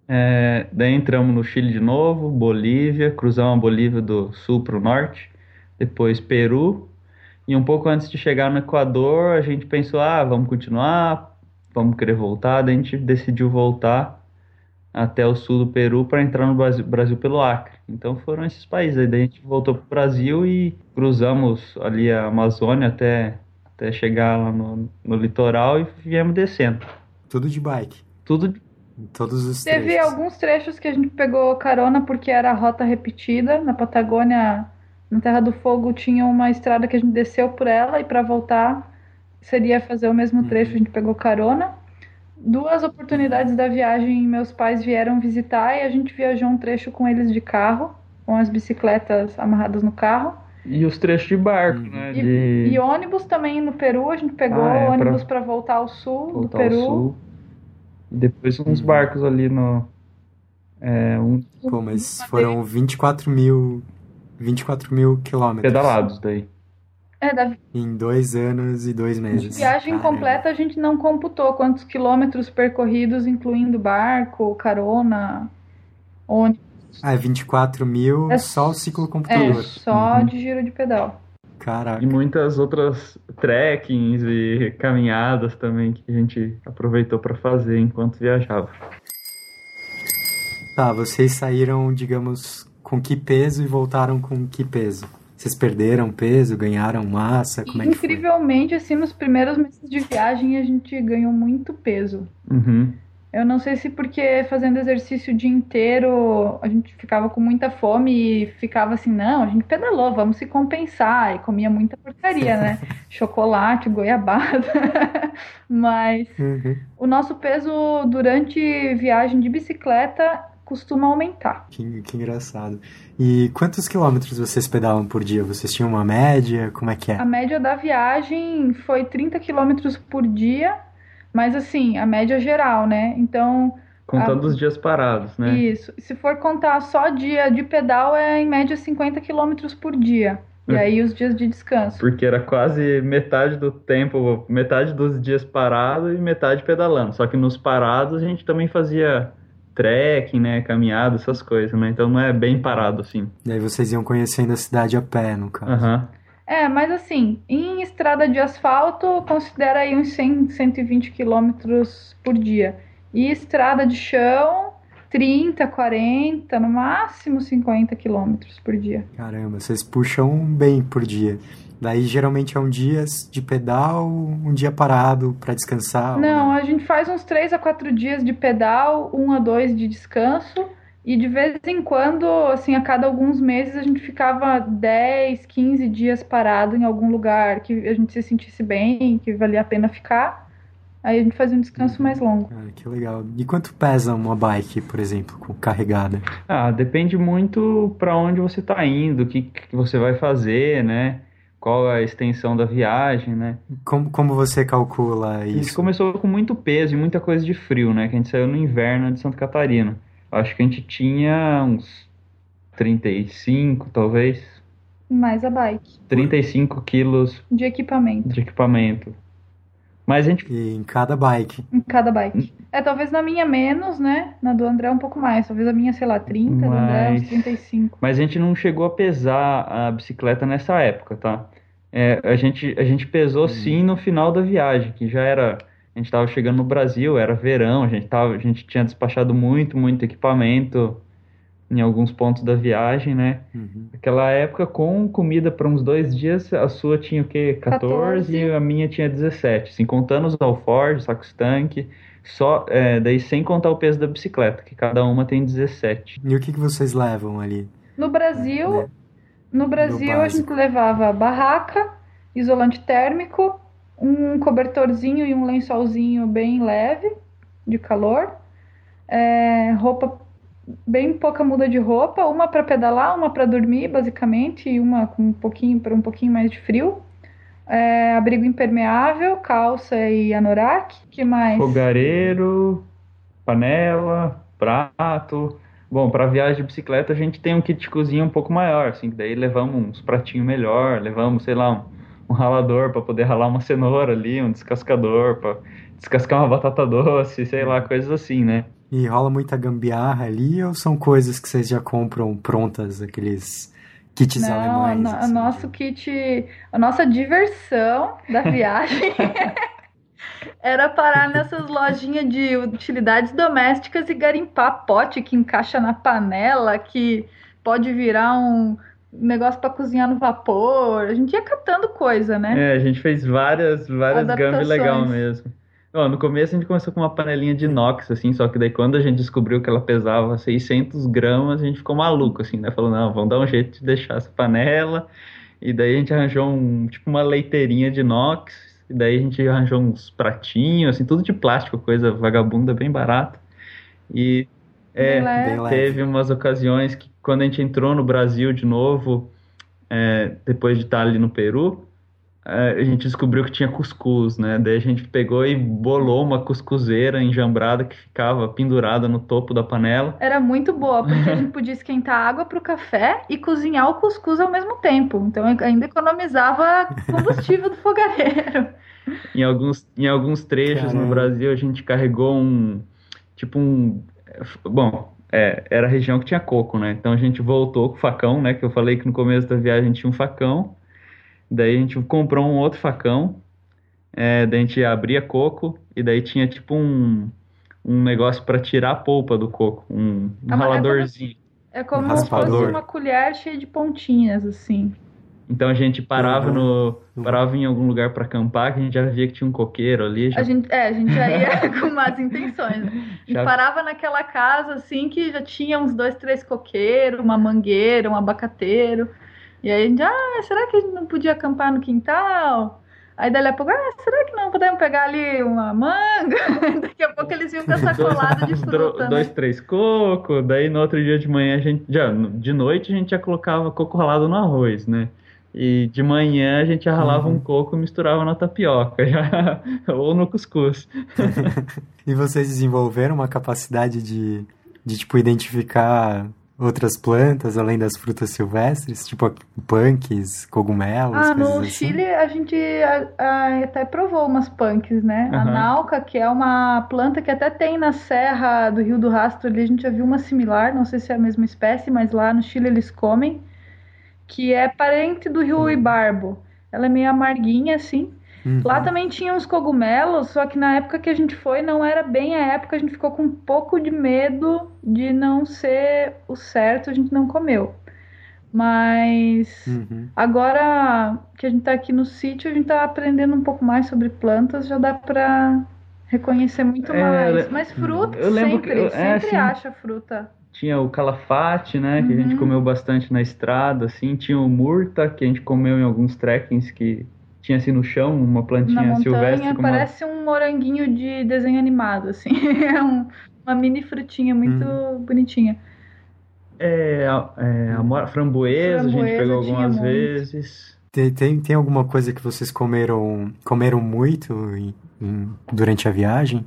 É, daí entramos no Chile de novo, Bolívia, cruzamos a Bolívia do sul para o norte. Depois Peru. E um pouco antes de chegar no Equador, a gente pensou: ah, vamos continuar, vamos querer voltar. Daí a gente decidiu voltar até o sul do Peru para entrar no Brasil, Brasil pelo Acre. Então foram esses países. Aí daí a gente voltou para o Brasil e cruzamos ali a Amazônia até, até chegar lá no, no litoral e viemos descendo. Tudo de bike. Tudo Em todos os Teve trechos. alguns trechos que a gente pegou carona porque era a rota repetida. Na Patagônia, na Terra do Fogo, tinha uma estrada que a gente desceu por ela e para voltar seria fazer o mesmo trecho, a gente pegou carona. Duas oportunidades da viagem, meus pais vieram visitar e a gente viajou um trecho com eles de carro, com as bicicletas amarradas no carro. E os trechos de barco, Uhum. né? E, De e ônibus também no Peru, a gente pegou Ah, é, ônibus pra para voltar ao sul do voltar ao Peru. sul. E depois uns Uhum. barcos ali no. É, um, Pô, mas foram 24 mil, 24 mil quilômetros. pedalados daí. É, da Em dois anos e dois meses. viagem Caramba. completa a gente não computou quantos quilômetros percorridos, incluindo barco, carona, ônibus. Ah, é 24 mil É só o ciclo É, computador. só Uhum. de giro de pedal. Caraca. E muitas outras trekkings e caminhadas também que a gente aproveitou para fazer enquanto viajava. Tá, vocês saíram, digamos, com que peso e voltaram com que peso? Vocês perderam peso, ganharam massa? Como é que foi? Incrivelmente, assim, nos primeiros meses de viagem a gente ganhou muito peso. Uhum. Eu não sei se porque fazendo exercício o dia inteiro a gente ficava com muita fome e ficava assim, não, a gente pedalou, vamos se compensar. E comia muita porcaria, né? Chocolate, goiabada. Mas Uhum. o nosso peso durante viagem de bicicleta costuma aumentar. Que, que engraçado. E quantos quilômetros vocês pedalam por dia? Vocês tinham uma média? Como é que é? A média da viagem foi 30 quilômetros por dia, mas assim, a média geral, né? Então, Contando Ah. os dias parados, né? Isso. Se for contar só dia de pedal, é em média 50 km por dia. E aí os dias de descanso. Porque era quase metade do tempo, metade dos dias parado e metade pedalando. Só que nos parados a gente também fazia trekking, né? Caminhada, essas coisas, né? Então não é bem parado assim. Daí vocês iam conhecendo a cidade a pé, no caso. Aham. É, mas assim, em estrada de asfalto, considera aí uns 100, 120 km por dia. E estrada de chão, 30, 40, no máximo 50 km por dia. Caramba, vocês puxam bem por dia. Daí geralmente é um dia de pedal, um dia parado pra descansar. Não, a gente faz uns 3 a 4 dias de pedal, um a dois de descanso. E de vez em quando, assim, a cada alguns meses, a gente ficava 10, 15 dias parado em algum lugar que a gente se sentisse bem, que valia a pena ficar. Aí a gente fazia um descanso mais longo. Ah, que legal. E quanto pesa uma bike, por exemplo, com- carregada? Ah, depende muito para onde você está indo, o que, que você vai fazer, né? Qual a extensão da viagem, né? Como, como você calcula A gente isso? começou com muito peso e muita coisa de frio, né? Que a gente saiu no inverno de Santa Catarina. Acho que a gente tinha uns 35, talvez. Mais a bike, 35 quilos de equipamento, de equipamento. Mas a gente. E em cada bike. em cada bike. É, talvez na minha menos, né? Na do André um pouco mais. Talvez a minha, sei lá, 30, do André uns Mas- 35. Mas a gente não chegou a pesar a bicicleta nessa época, tá? É, a gente, a gente pesou sim no final da viagem, que já era. A gente estava chegando no Brasil, era verão, a gente, tava, a gente tinha despachado muito, muito equipamento em alguns pontos da viagem, né? Uhum. Naquela época, com comida para uns dois dias, a sua tinha o quê? 14, 14. e a minha tinha 17. Assim, contando os alforjes, sacos tanque, só, é, daí sem contar o peso da bicicleta, que cada uma tem 17. E o que, que vocês levam ali? No Brasil, né? No Brasil a gente levava barraca, isolante térmico, um cobertorzinho e um lençolzinho bem leve de calor, é, roupa bem pouca muda de roupa, uma para pedalar, uma para dormir, basicamente, e uma com um pouquinho para um pouquinho mais de frio. É, abrigo impermeável, calça e anorak. Que mais? Fogareiro, panela, prato. Bom, para viagem de bicicleta a gente tem um kit de cozinha um pouco maior, assim, que daí levamos uns pratinhos melhor, levamos, sei lá, um, um ralador para poder ralar uma cenoura ali, um descascador para descascar uma batata doce, sei lá, coisas assim, né? E rola muita gambiarra ali ou são coisas que vocês já compram prontas, aqueles kits Não, alemães? no- assim, o nosso kit, a nossa diversão da viagem era parar nessas lojinhas de utilidades domésticas e garimpar pote que encaixa na panela, que pode virar um negócio para cozinhar no vapor. A gente ia catando coisa, né? É, a gente fez várias, várias gambi legal mesmo. Ó, no começo a gente começou com uma panelinha de inox, assim, só que daí quando a gente descobriu que ela pesava 600 gramas, a gente ficou maluco, assim, né? Falou, não, vamos dar um jeito de deixar essa panela. E daí a gente arranjou um, tipo uma leiteirinha de inox, e daí a gente arranjou uns pratinhos, assim, tudo de plástico, coisa vagabunda, bem barato. E é, teve umas ocasiões que quando a gente entrou no Brasil de novo, é, depois de estar ali no Peru, a gente descobriu que tinha cuscuz, né? Daí a gente pegou e bolou uma cuscuzeira enjambrada que ficava pendurada no topo da panela. Era muito boa, porque a gente podia esquentar água para o café e cozinhar o cuscuz ao mesmo tempo. Então ainda economizava combustível do fogareiro. Em alguns, em alguns trechos Caramba. no Brasil a gente carregou um tipo um bom é, era a região que tinha coco, né? Então a gente voltou com o facão, né? Que eu falei que no começo da viagem a gente tinha um facão Daí a gente comprou um outro facão, é, daí a gente abria coco e daí tinha tipo um, um negócio para tirar a polpa do coco, um, um ah, raladorzinho. É como, um se fosse uma colher cheia de pontinhas, assim. Então a gente parava no parava em algum lugar para acampar, que a gente já via que tinha um coqueiro ali. Já... A gente, é, a gente já ia com más intenções. Né? A gente já... parava naquela casa assim que já tinha uns dois, três coqueiros, uma mangueira, um abacateiro. E aí a gente, ah, será que a gente não podia acampar no quintal? Aí daí a pouco, ah, será que não podemos pegar ali uma manga? Daqui a pouco eles iam com essa colada de fruta. Né? Dois, três cocos, daí no outro dia de manhã a gente. Já, de noite a gente já colocava coco ralado no arroz, né? E de manhã a gente já ralava uhum. um coco e misturava na tapioca, já, ou no cuscuz. e vocês desenvolveram uma capacidade de, de tipo, identificar outras plantas além das frutas silvestres, tipo punks, cogumelos? Ah, no assim? Chile a gente a, a, até provou umas punks, né? Uhum. A nauca, que é uma planta que até tem na serra do Rio do Rastro, ali a gente já viu uma similar, não sei se é a mesma espécie, mas lá no Chile eles comem, que é parente do rio uhum. Ibarbo. Ela é meio amarguinha assim. Uhum. Lá também tinha uns cogumelos, só que na época que a gente foi não era bem a época, a gente ficou com um pouco de medo de não ser o certo, a gente não comeu. Mas uhum. agora que a gente tá aqui no sítio, a gente tá aprendendo um pouco mais sobre plantas, já dá pra reconhecer muito é, mais. Mas fruta, eu lembro sempre, que eu, é, sempre assim, acha fruta. Tinha o calafate, né, que uhum. a gente uhum. comeu bastante na estrada, assim. Tinha o murta, que a gente comeu em alguns trekkings que tinha assim no chão uma plantinha Na montanha, silvestre. Parece uma... um moranguinho de desenho animado, assim. é um, uma mini frutinha muito hum. bonitinha. É, é a framboesa, framboesa, a gente pegou algumas vezes. Tem, tem, tem, alguma coisa que vocês comeram comeram muito em, em, durante a viagem?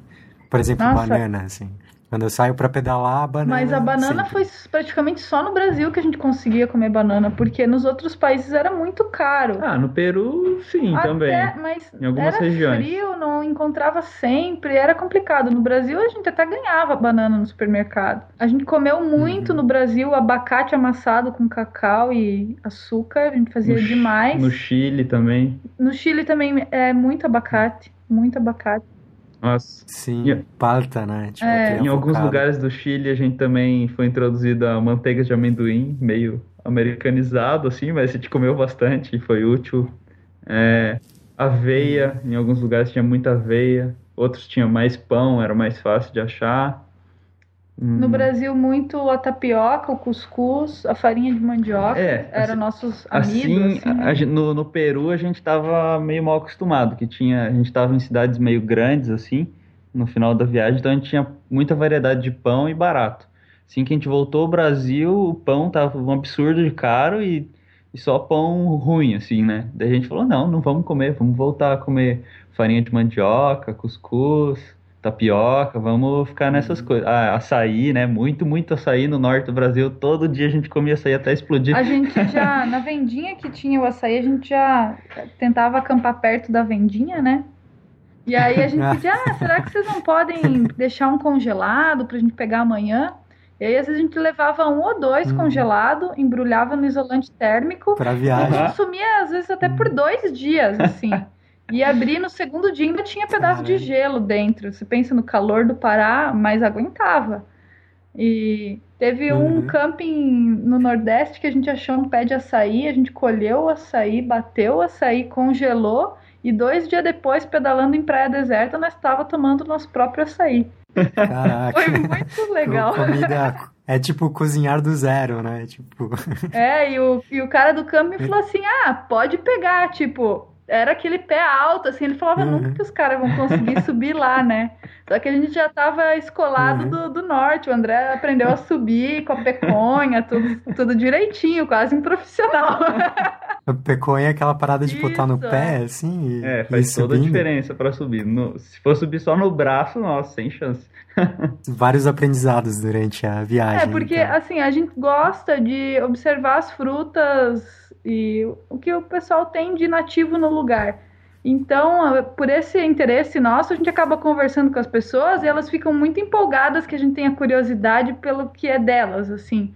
Por exemplo, Nossa. banana, assim. Quando eu saio para pedalar, a banana. Mas a banana sempre. foi praticamente só no Brasil que a gente conseguia comer banana, porque nos outros países era muito caro. Ah, no Peru, sim, Até, também. Mas em algumas era regiões. frio, não encontrava sempre, era complicado. No Brasil, a gente até ganhava banana no supermercado. A gente comeu muito uhum. no Brasil abacate amassado com cacau e açúcar, a gente fazia no demais. No Chile também. No Chile também é muito abacate, muito abacate. Nossa. Sim, e, palta, né? Tipo, é. Em alguns lugares do Chile a gente também foi introduzida a manteiga de amendoim, meio americanizado, assim, mas a gente comeu bastante e foi útil. É, aveia, em alguns lugares tinha muita aveia, outros tinha mais pão, era mais fácil de achar. No hum. Brasil, muito a tapioca, o cuscuz, a farinha de mandioca. É, eram assim, nossos amigos. Assim, assim né? no, no Peru, a gente estava meio mal acostumado, que tinha, a gente estava em cidades meio grandes, assim, no final da viagem, então a gente tinha muita variedade de pão e barato. Assim que a gente voltou ao Brasil, o pão tava um absurdo de caro e, e só pão ruim, assim, né? Daí a gente falou, não, não vamos comer, vamos voltar a comer farinha de mandioca, cuscuz tapioca, vamos ficar nessas uhum. coisas. Ah, açaí, né? Muito, muito açaí no norte do Brasil. Todo dia a gente comia açaí até explodir. A gente já, na vendinha que tinha o açaí, a gente já tentava acampar perto da vendinha, né? E aí a gente pedia, ah, será que vocês não podem deixar um congelado pra gente pegar amanhã? E aí, às vezes, a gente levava um ou dois uhum. congelado, embrulhava no isolante térmico. Pra viagem. E consumia, às vezes, até por dois dias, assim. E abri no segundo dia ainda tinha pedaço de gelo dentro. Você pensa no calor do Pará, mas aguentava. E teve um uhum. camping no Nordeste que a gente achou um pé de açaí, a gente colheu o açaí, bateu o açaí, congelou e dois dias depois, pedalando em praia deserta, nós estava tomando nosso próprio açaí. Caraca. Foi muito legal. Comida é tipo cozinhar do zero, né? Tipo... É, e o, e o cara do camping falou assim: ah, pode pegar, tipo, era aquele pé alto, assim, ele falava uhum. nunca que os caras vão conseguir subir lá, né? Só que a gente já tava escolado uhum. do, do norte, o André aprendeu a subir com a peconha, tudo, tudo direitinho, quase um profissional. A peconha é aquela parada de Isso, botar no pé, assim? E, é, faz toda a diferença para subir. No, se for subir só no braço, nossa, sem chance. Vários aprendizados durante a viagem. É, porque então. assim, a gente gosta de observar as frutas e o que o pessoal tem de nativo no lugar. Então, por esse interesse nosso, a gente acaba conversando com as pessoas e elas ficam muito empolgadas que a gente tenha curiosidade pelo que é delas, assim.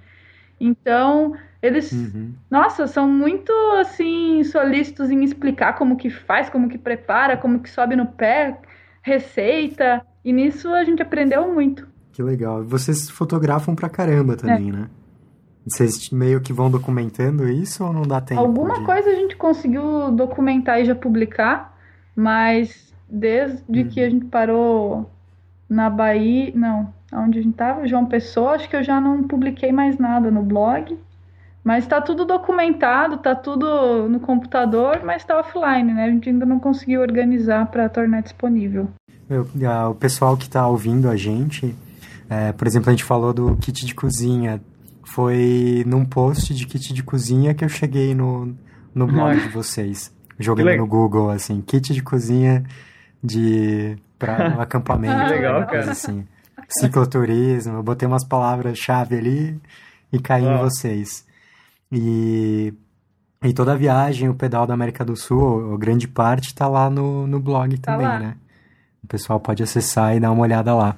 Então, eles, uhum. nossa, são muito assim solícitos em explicar como que faz, como que prepara, como que sobe no pé, receita. E nisso a gente aprendeu muito. Que legal. Vocês fotografam pra caramba também, é. né? Vocês meio que vão documentando isso ou não dá tempo? Alguma de... coisa a gente conseguiu documentar e já publicar, mas desde uhum. que a gente parou na Bahia, não, onde a gente tava, João Pessoa, acho que eu já não publiquei mais nada no blog. Mas está tudo documentado, está tudo no computador, mas está offline, né? A gente ainda não conseguiu organizar para tornar disponível. Eu, o pessoal que está ouvindo a gente, é, por exemplo, a gente falou do kit de cozinha. Foi num post de kit de cozinha que eu cheguei no, no blog de vocês. Jogando no Google, assim, kit de cozinha de para um acampamento. Ah, legal, cara. Assim. Cicloturismo, eu botei umas palavras-chave ali e caí em vocês. E, e toda a viagem, o pedal da América do Sul, a grande parte, está lá no, no blog tá também, lá. né? O pessoal pode acessar e dar uma olhada lá.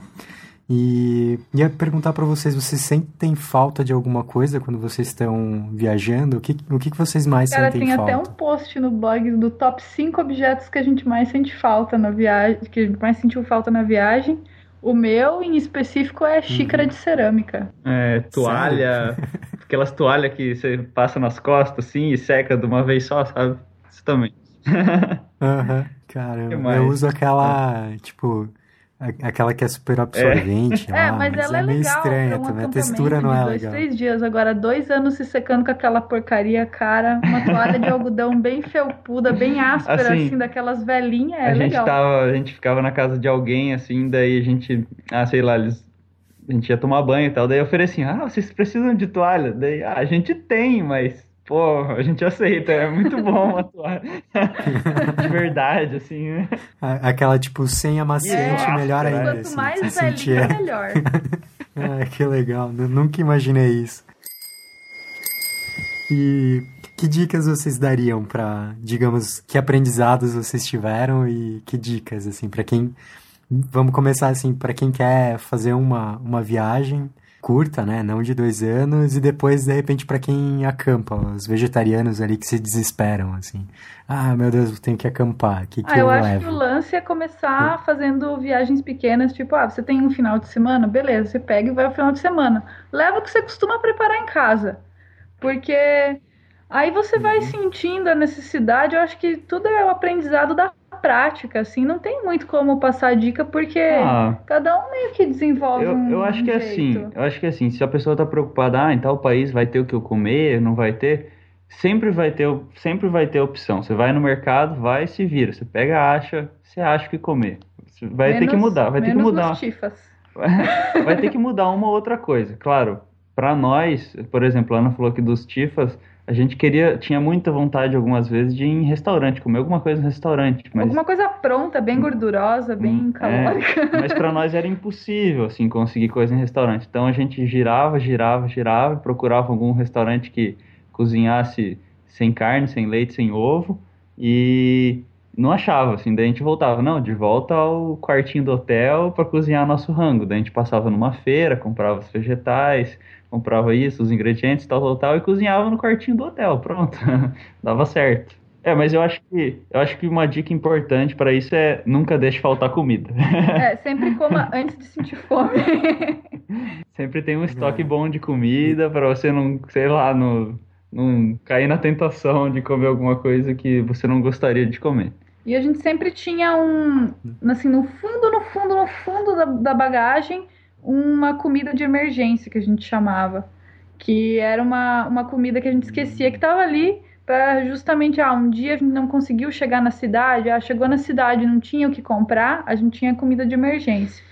E ia perguntar para vocês, vocês sentem falta de alguma coisa quando vocês estão viajando? O que, o que vocês mais Cara, sentem falta? Cara, tem até um post no blog do top 5 objetos que a gente mais sente falta na viagem, que a gente mais sentiu falta na viagem. O meu, em específico, é xícara uhum. de cerâmica. É, toalha, aquelas toalhas que você passa nas costas, assim, e seca de uma vez só, sabe? Isso também. Aham, uhum, caramba. Eu uso aquela, tipo Aquela que é super absorvente. É, lá, mas, mas, ela é, é meio legal estranha também. A textura não é dois, legal. três dias. Agora, dois anos se secando com aquela porcaria, cara. Uma toalha de algodão bem felpuda, bem áspera, assim, assim daquelas velhinhas. É a legal. Gente tava, a gente ficava na casa de alguém, assim, daí a gente. Ah, sei lá, eles. A gente ia tomar banho e tal. Daí eu ofereci, ah, vocês precisam de toalha? Daí, ah, a gente tem, mas Pô, a gente aceita, é muito bom atuar. de verdade, assim, né? Aquela, tipo, sem amaciante, é, melhor ainda. Quanto assim, mais velhinha, sentia... melhor. ah, que legal, nunca imaginei isso. E que dicas vocês dariam para, digamos, que aprendizados vocês tiveram e que dicas, assim, para quem... Vamos começar, assim, para quem quer fazer uma, uma viagem curta, né? Não de dois anos, e depois, de repente, para quem acampa, os vegetarianos ali que se desesperam, assim. Ah, meu Deus, eu tenho que acampar. Que que ah, eu, eu acho levo? que o lance é começar fazendo viagens pequenas, tipo, ah, você tem um final de semana, beleza, você pega e vai ao final de semana. Leva o que você costuma preparar em casa. Porque aí você vai uhum. sentindo a necessidade, eu acho que tudo é o aprendizado da prática, assim, não tem muito como passar dica, porque ah, cada um meio que desenvolve eu, um Eu acho um que é assim, eu acho que é assim, se a pessoa tá preocupada, ah, em tal país vai ter o que eu comer, não vai ter, sempre vai ter, sempre vai ter opção. Você vai no mercado, vai e se vira, você pega, acha, você acha o que comer. Vai menos, ter que mudar, vai ter que mudar. vai ter que mudar uma ou outra coisa. Claro, para nós, por exemplo, a Ana falou aqui dos tifas, a gente queria, tinha muita vontade algumas vezes de ir em restaurante, comer alguma coisa no restaurante. Mas... Alguma coisa pronta, bem gordurosa, bem hum, calórica. É, mas para nós era impossível, assim, conseguir coisa em restaurante. Então a gente girava, girava, girava, procurava algum restaurante que cozinhasse sem carne, sem leite, sem ovo e não achava, assim, daí a gente voltava, não, de volta ao quartinho do hotel para cozinhar nosso rango. Daí a gente passava numa feira, comprava os vegetais, comprava isso, os ingredientes, tal, tal, tal, e cozinhava no quartinho do hotel, pronto, dava certo. É, mas eu acho que eu acho que uma dica importante para isso é nunca deixe faltar comida. É, sempre coma antes de sentir fome. sempre tem um estoque bom de comida para você não, sei lá, não, não cair na tentação de comer alguma coisa que você não gostaria de comer. E a gente sempre tinha um, assim, no fundo, no fundo, no fundo da, da bagagem, uma comida de emergência que a gente chamava. Que era uma, uma comida que a gente esquecia que estava ali, para justamente, ah, um dia a gente não conseguiu chegar na cidade, ah, chegou na cidade não tinha o que comprar, a gente tinha comida de emergência.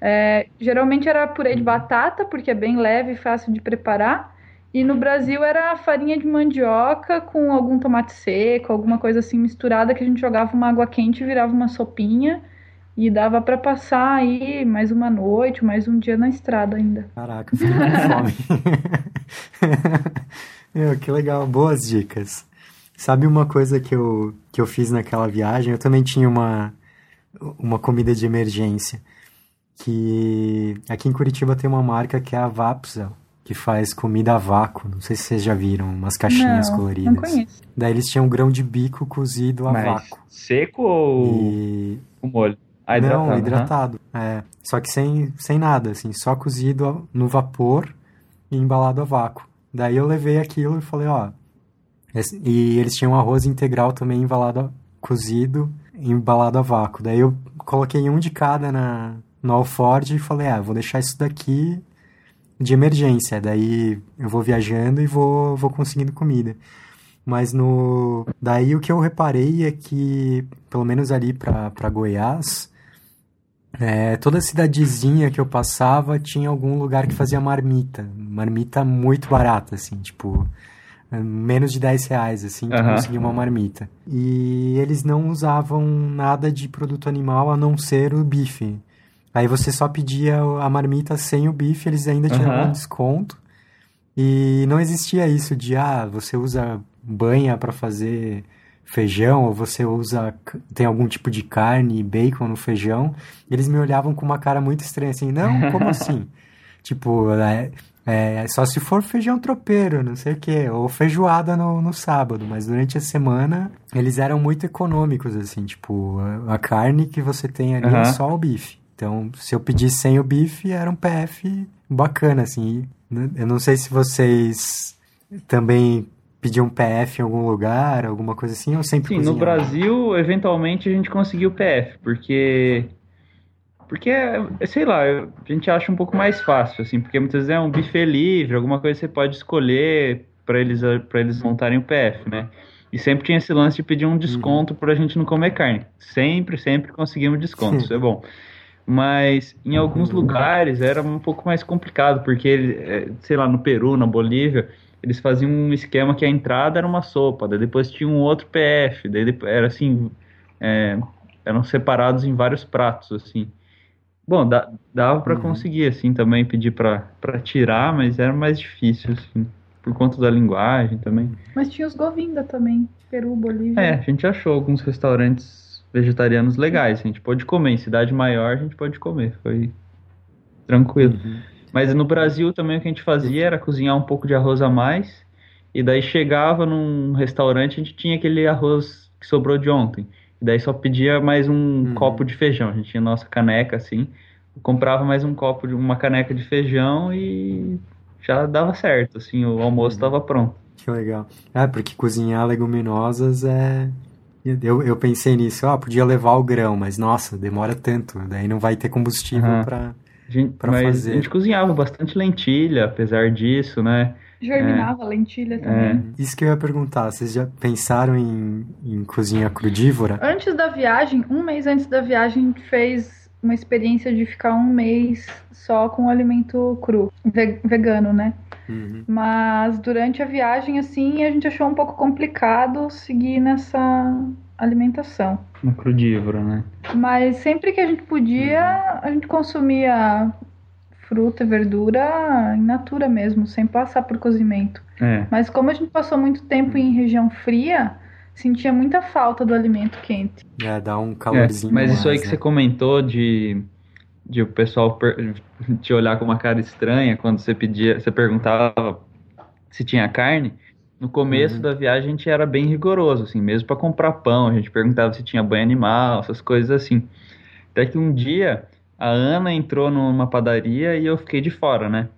É, geralmente era purê de batata, porque é bem leve e fácil de preparar. E no Brasil era farinha de mandioca com algum tomate seco, alguma coisa assim misturada que a gente jogava uma água quente e virava uma sopinha. E dava para passar aí mais uma noite, mais um dia na estrada ainda. Caraca, fiquei com fome. Meu, que legal, boas dicas. Sabe uma coisa que eu, que eu fiz naquela viagem? Eu também tinha uma, uma comida de emergência. Que aqui em Curitiba tem uma marca que é a Vapsa, que faz comida a vácuo. Não sei se vocês já viram, umas caixinhas não, coloridas. Não conheço. Daí eles tinham grão de bico cozido a Mas vácuo. Seco ou E com molho? Ah, hidratado. não, hidratado. É, só que sem, sem nada, assim, só cozido no vapor e embalado a vácuo. Daí eu levei aquilo e falei, ó. esse- E eles tinham arroz integral também embalado, a- cozido, embalado a vácuo. Daí eu coloquei um de cada na, no alforge e falei, ah, vou deixar isso daqui de emergência. Daí eu vou viajando e vou, vou conseguindo comida. Mas no. Daí o que eu reparei é que, pelo menos ali pra Goiás, é, toda cidadezinha que eu passava tinha algum lugar que fazia marmita. Marmita muito barata, assim, tipo, é, menos de 10 reais, assim, tu Aham. conseguia uma marmita. E eles não usavam nada de produto animal a não ser o bife. Aí você só pedia a marmita sem o bife, eles ainda tinham Aham. um desconto. E não existia isso de, ah, você usa banha para fazer feijão, ou você usa, tem algum tipo de carne, bacon no feijão. E eles me olhavam com uma cara muito estranha, assim, não, como assim? tipo, é, é, só se for feijão tropeiro, não sei o quê, ou feijoada no, no sábado, mas durante a semana eles eram muito econômicos, assim, tipo, a, a carne que você tem ali é Aham. só o bife. Então, se eu pedisse sem o bife, era um PF bacana, assim. Eu não sei se vocês também pediam PF em algum lugar, alguma coisa assim, ou sempre Sim, no cozinhavam? Brasil, eventualmente a gente conseguiu PF, porque. Porque, sei lá, a gente acha um pouco mais fácil, assim, porque muitas vezes é um buffet livre, alguma coisa você pode escolher para eles, para eles montarem o PF, né? E sempre tinha esse lance de pedir um desconto pra gente não comer carne. Sempre, sempre conseguimos desconto, isso é bom. Mas em alguns lugares era um pouco mais complicado, porque, eh, sei lá, no Peru, na Bolívia, eles faziam um esquema que a entrada era uma sopa, daí depois tinha um outro PF, daí depois, era assim, é, eram separados em vários pratos, assim. Bom, dá- dava pra Uhum. conseguir, assim, também pedir pra pra tirar, mas era mais difícil, assim, por conta da linguagem também. Mas tinha os Govinda também, Peru, Bolívia. É, a gente achou alguns restaurantes vegetarianos legais, a gente pode comer, em cidade maior a gente pode comer, foi tranquilo. Uhum. Mas no Brasil também o que a gente fazia era cozinhar um pouco de arroz a mais. E daí chegava num restaurante, a gente tinha aquele arroz que sobrou de ontem. E daí só pedia mais um Uhum. copo de feijão. A gente tinha nossa caneca assim. Comprava mais um copo de uma caneca de feijão e já dava certo, assim, o almoço estava pronto. Que legal. É, porque cozinhar leguminosas é. Eu, eu pensei nisso, ó, podia levar o grão, mas nossa, demora tanto. Daí não vai ter combustível Aham. pra. A gente, Pra mas fazer. a gente cozinhava bastante lentilha, apesar disso, né? Germinava lentilha também. É. Isso que eu ia perguntar, vocês já pensaram em, em cozinha crudívora? Antes da viagem, um mês antes da viagem, a gente fez uma experiência de ficar um mês só com alimento cru, ve- vegano, né? Uhum. Mas durante a viagem, assim, a gente achou um pouco complicado seguir nessa alimentação. Uma crudívora, né? Mas sempre que a gente podia, a gente consumia fruta e verdura in natura mesmo, sem passar por cozimento. É. Mas como a gente passou muito tempo em região fria, sentia muita falta do alimento quente. É, dá um É, calorzinho. mas isso aí mais, que né? você comentou de, de o pessoal te olhar com uma cara estranha quando você pedia, você perguntava se tinha carne. No começo Uhum. da viagem a gente era bem rigoroso, assim, mesmo para comprar pão, a gente perguntava se tinha banho animal, essas coisas assim. Até que um dia a Ana entrou numa padaria e eu fiquei de fora, né?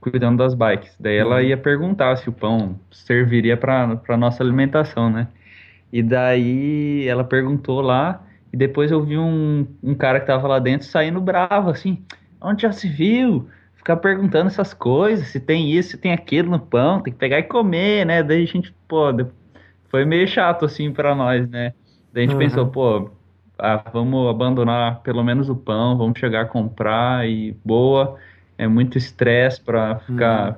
Cuidando das bikes. Daí ela Uhum. ia perguntar se o pão serviria para para nossa alimentação, né? E daí ela perguntou lá, e depois eu vi um, um cara que tava lá dentro saindo bravo, assim, onde já se viu? Ficar perguntando essas coisas, se tem isso, se tem aquilo no pão, tem que pegar e comer, né? Daí a gente, pô, foi meio chato assim para nós, né? Daí a gente uhum. pensou, pô, ah, vamos abandonar pelo menos o pão, vamos chegar a comprar e boa. É muito estresse para ficar, uhum.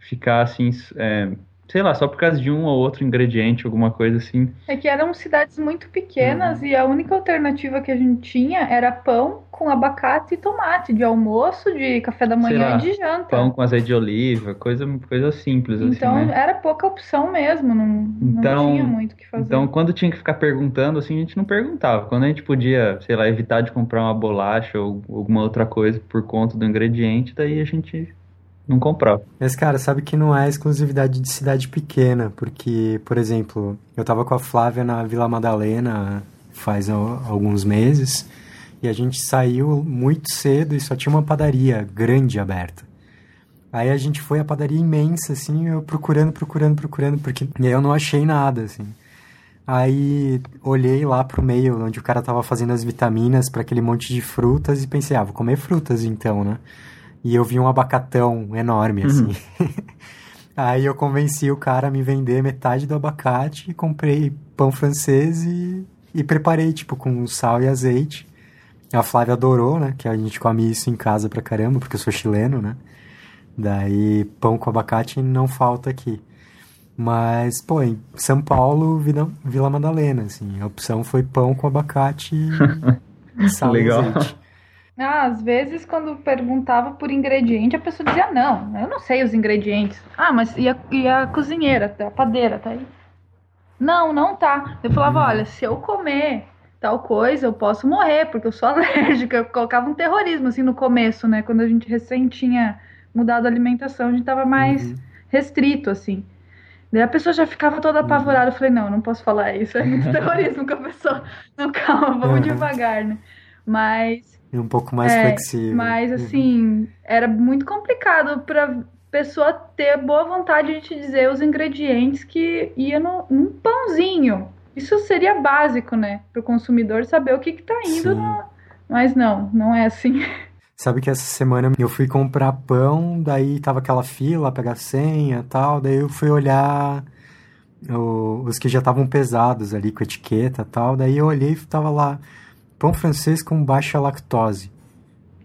ficar assim, é, sei lá, só por causa de um ou outro ingrediente, alguma coisa assim. É que eram cidades muito pequenas uhum. e a única alternativa que a gente tinha era pão com abacate e tomate, de almoço, de café da manhã lá, e de janta. Pão com azeite de oliva, coisa, coisa simples então, assim. Então né? era pouca opção mesmo, não, então, não tinha muito o que fazer. Então quando tinha que ficar perguntando, assim, a gente não perguntava. Quando a gente podia, sei lá, evitar de comprar uma bolacha ou alguma outra coisa por conta do ingrediente, daí a gente não comprava. Mas, cara, sabe que não é exclusividade de cidade pequena, porque, por exemplo, eu tava com a Flávia na Vila Madalena faz alguns meses e a gente saiu muito cedo e só tinha uma padaria grande aberta. Aí a gente foi à padaria imensa, assim, eu procurando, procurando, procurando, porque eu não achei nada, assim. Aí olhei lá pro meio, onde o cara tava fazendo as vitaminas para aquele monte de frutas e pensei, ah, vou comer frutas então, né? E eu vi um abacatão enorme, uhum. assim. Aí eu convenci o cara a me vender metade do abacate, comprei pão francês e, e preparei, tipo, com sal e azeite. A Flávia adorou, né? Que a gente come isso em casa pra caramba, porque eu sou chileno, né? Daí pão com abacate não falta aqui. Mas, pô, em São Paulo, Vila, Vila Madalena, assim, a opção foi pão com abacate e sal Legal. e azeite. Ah, às vezes, quando perguntava por ingrediente, a pessoa dizia, não, eu não sei os ingredientes. Ah, mas e a, e a cozinheira, a padeira, tá aí? Não, não tá. Eu falava, olha, se eu comer tal coisa, eu posso morrer, porque eu sou alérgica. Eu colocava um terrorismo, assim, no começo, né? Quando a gente recém tinha mudado a alimentação, a gente tava mais uhum. restrito, assim. Daí a pessoa já ficava toda uhum. apavorada. Eu falei, não, não posso falar isso. É muito terrorismo com a pessoa. Não, calma, vamos uhum. devagar, né? Mas e um pouco mais é, flexível. Mas, uhum. assim, era muito complicado para pessoa ter boa vontade de te dizer os ingredientes que ia no, num pãozinho. Isso seria básico, né? Para o consumidor saber o que, que tá indo. No... Mas não, não é assim. Sabe que essa semana eu fui comprar pão, daí tava aquela fila, pegar senha e tal, daí eu fui olhar o, os que já estavam pesados ali com etiqueta e tal, daí eu olhei e tava lá pão francês com baixa lactose.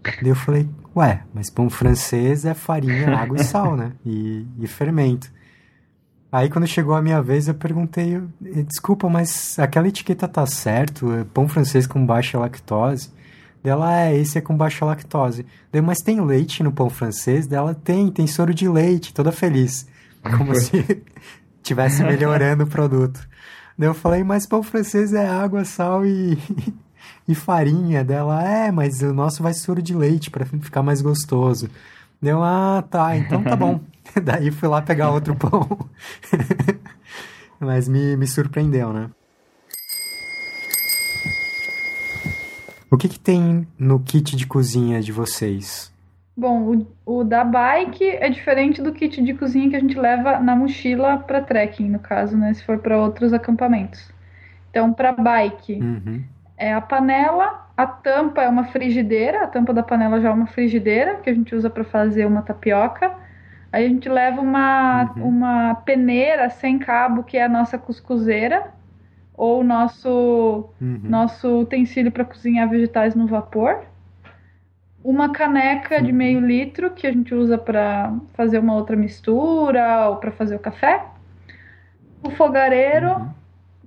Daí eu falei, ué, mas pão francês é farinha, água e sal, né? E, e fermento. Aí quando chegou a minha vez eu perguntei, desculpa, mas aquela etiqueta tá certo? É pão francês com baixa lactose? Dela é, esse é com baixa lactose. Daí, mas tem leite no pão francês? Dela tem, tem soro de leite, toda feliz. Como se tivesse melhorando o produto. Daí eu falei, mas pão francês é água, sal e, e farinha dela. É, mas o nosso vai soro de leite para ficar mais gostoso. Deu, ah, tá, então tá bom. Daí fui lá pegar outro pão. mas me, me surpreendeu, né? O que, que tem no kit de cozinha de vocês? Bom, o, o, da bike é diferente do kit de cozinha que a gente leva na mochila para trekking, no caso, né? Se for para outros acampamentos. Então, para bike, uhum é a panela, a tampa é uma frigideira, a tampa da panela já é uma frigideira que a gente usa para fazer uma tapioca. Aí a gente leva uma, uhum. uma peneira sem cabo, que é a nossa cuscuzeira, ou nosso, uhum. nosso utensílio para cozinhar vegetais no vapor. Uma caneca uhum. de meio litro, que a gente usa para fazer uma outra mistura ou para fazer o café. O fogareiro, uhum.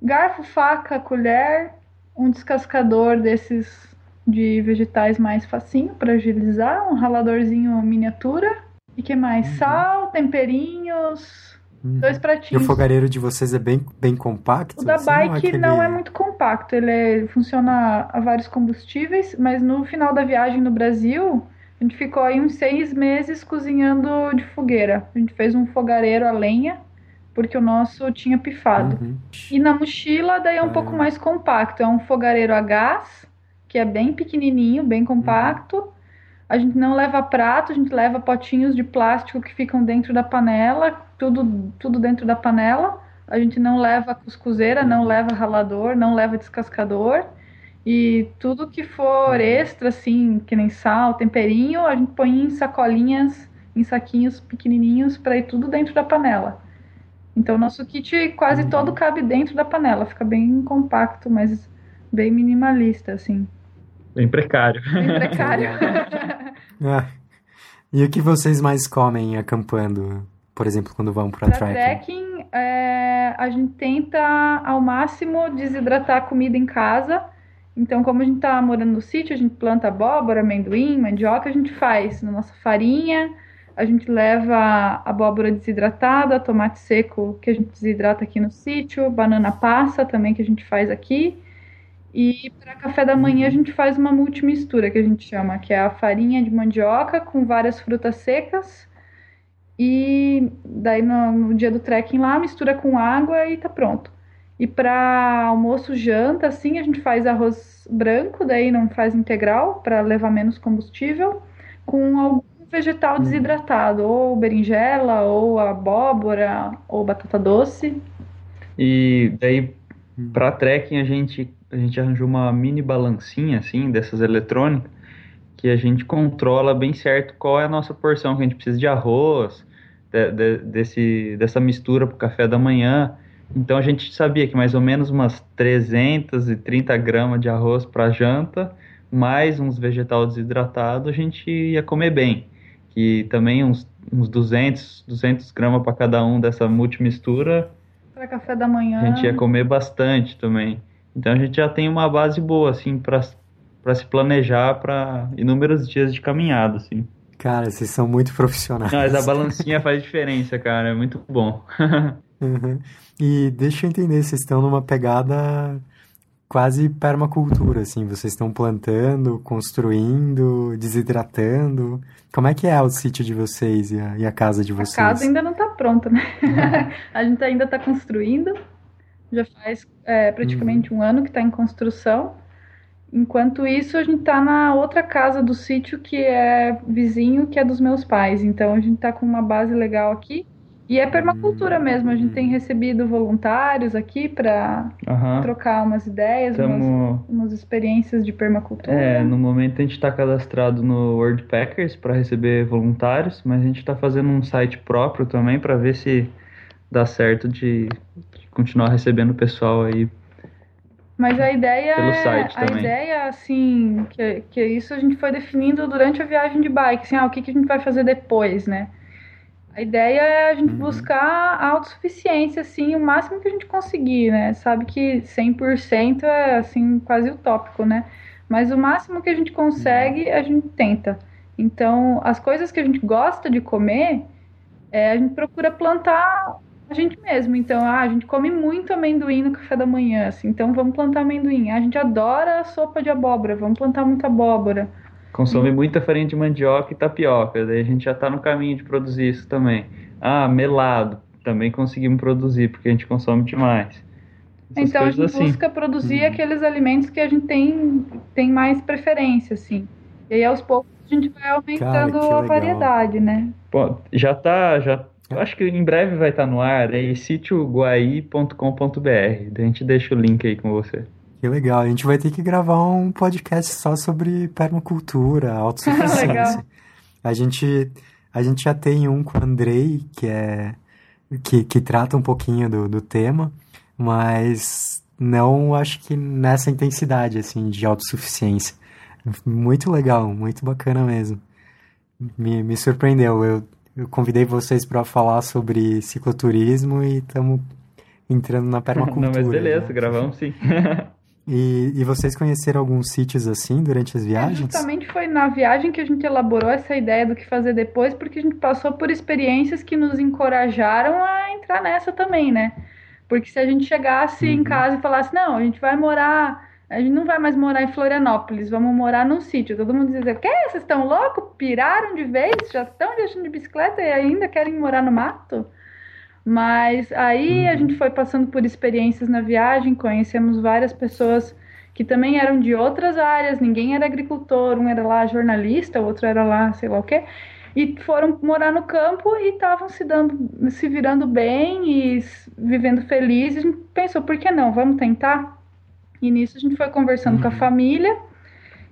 garfo, faca, colher, um descascador desses de vegetais mais facinho para agilizar, um raladorzinho miniatura. E que mais? Uhum. Sal, temperinhos, uhum. dois pratinhos. E o fogareiro de vocês é bem, bem compacto? O da assim, bike não é, aquele... não é, muito compacto, ele é, funciona a vários combustíveis, mas no final da viagem no Brasil, a gente ficou aí uns seis meses cozinhando de fogueira. A gente fez um fogareiro a lenha, porque o nosso tinha pifado. Uhum. E na mochila, daí é um pouco mais compacto. É um fogareiro a gás, que é bem pequenininho, bem compacto. Uhum. A gente não leva prato, a gente leva potinhos de plástico que ficam dentro da panela, tudo, tudo dentro da panela. A gente não leva cuscuzeira, uhum. não leva ralador, não leva descascador. E tudo que for uhum. extra, assim, que nem sal, temperinho, a gente põe em sacolinhas, em saquinhos pequenininhos para ir tudo dentro da panela. Então, nosso kit quase uhum. todo cabe dentro da panela, fica bem compacto, mas bem minimalista, assim. Bem precário. Bem precário. ah. E o que vocês mais comem acampando, por exemplo, quando vão para trekking? trekking, é, a gente tenta ao máximo desidratar a comida em casa. Então, como a gente está morando no sítio, a gente planta abóbora, amendoim, mandioca, a gente faz na nossa farinha, a gente leva abóbora desidratada, tomate seco que a gente desidrata aqui no sítio, banana passa também que a gente faz aqui. E para café da manhã a gente faz uma multimistura que a gente chama, que é a farinha de mandioca com várias frutas secas. E daí no, no dia do trekking lá mistura com água e tá pronto. E para almoço, janta, assim, a gente faz arroz branco, daí não faz integral para levar menos combustível, com algum vegetal uhum. desidratado, ou berinjela, ou abóbora, ou batata doce. E daí para trekking a gente a gente arranjou uma mini balancinha assim dessas eletrônicas que a gente controla bem certo qual é a nossa porção que a gente precisa de arroz, de, de, desse dessa mistura para o café da manhã. Então a gente sabia que mais ou menos umas 330 gramas de arroz para janta, mais uns vegetal desidratado, a gente ia comer bem que também uns, uns 200, 200 gramas para cada um dessa multimistura. Para café da manhã. A gente ia comer bastante também. Então a gente já tem uma base boa, assim, para se planejar para inúmeros dias de caminhada, assim. Cara, vocês são muito profissionais. Não, mas a balancinha faz diferença, cara. É muito bom. uhum. E deixa eu entender, vocês estão numa pegada quase permacultura, assim. Vocês estão plantando, construindo, desidratando. Como é que é o sítio de vocês e a, e a casa de vocês? A casa ainda não está pronta, né? Uhum. a gente ainda está construindo. Já faz é, praticamente uhum. um ano que está em construção. Enquanto isso, a gente está na outra casa do sítio que é vizinho, que é dos meus pais. Então a gente está com uma base legal aqui. E é permacultura mesmo, a gente tem recebido voluntários aqui para uhum. trocar umas ideias, Tamo... umas, umas, experiências de permacultura. É, no momento a gente está cadastrado no WordPackers para receber voluntários, mas a gente está fazendo um site próprio também para ver se dá certo de continuar recebendo pessoal aí. Mas a ideia pelo é, site a também. ideia assim, que, que isso a gente foi definindo durante a viagem de bike, assim, ah, o que, que a gente vai fazer depois, né? A ideia é a gente uhum. buscar a autossuficiência, assim, o máximo que a gente conseguir, né? Sabe que 100% é, assim, quase utópico, né? Mas o máximo que a gente consegue, a gente tenta. Então, as coisas que a gente gosta de comer, é, a gente procura plantar a gente mesmo. Então, ah, a gente come muito amendoim no café da manhã, assim, então vamos plantar amendoim. A gente adora sopa de abóbora, vamos plantar muita abóbora. Consome hum. muita farinha de mandioca e tapioca, daí a gente já está no caminho de produzir isso também. Ah, melado, também conseguimos produzir, porque a gente consome demais. Essas então a gente assim. busca produzir hum. aqueles alimentos que a gente tem, tem mais preferência, assim. E aí aos poucos a gente vai aumentando Cara, a variedade, né? Pô, já tá, já eu acho que em breve vai estar tá no ar, é sítioguaí.com.br. A gente deixa o link aí com você. Que legal. A gente vai ter que gravar um podcast só sobre permacultura, autossuficiência. a gente a gente já tem um com o Andrei, que é que, que trata um pouquinho do, do tema, mas não acho que nessa intensidade assim de autossuficiência. Muito legal, muito bacana mesmo. Me, me surpreendeu. Eu, eu convidei vocês para falar sobre cicloturismo e estamos entrando na permacultura. Não, mas beleza, né? gravamos sim. E, e, vocês conheceram alguns sítios assim durante as viagens? É, justamente foi na viagem que a gente elaborou essa ideia do que fazer depois, porque a gente passou por experiências que nos encorajaram a entrar nessa também, né? Porque se a gente chegasse uhum. em casa e falasse, não, a gente vai morar, a gente não vai mais morar em Florianópolis, vamos morar num sítio. Todo mundo dizia, o quê? Vocês estão loucos? Piraram de vez? Já estão viajando de bicicleta e ainda querem morar no mato? Mas aí uhum. a gente foi passando por experiências na viagem, conhecemos várias pessoas que também eram de outras áreas, ninguém era agricultor, um era lá jornalista, o outro era lá, sei lá o quê, e foram morar no campo e estavam se dando, se virando bem e vivendo felizes. Pensou, por que não? Vamos tentar? E nisso a gente foi conversando uhum. com a uhum. família,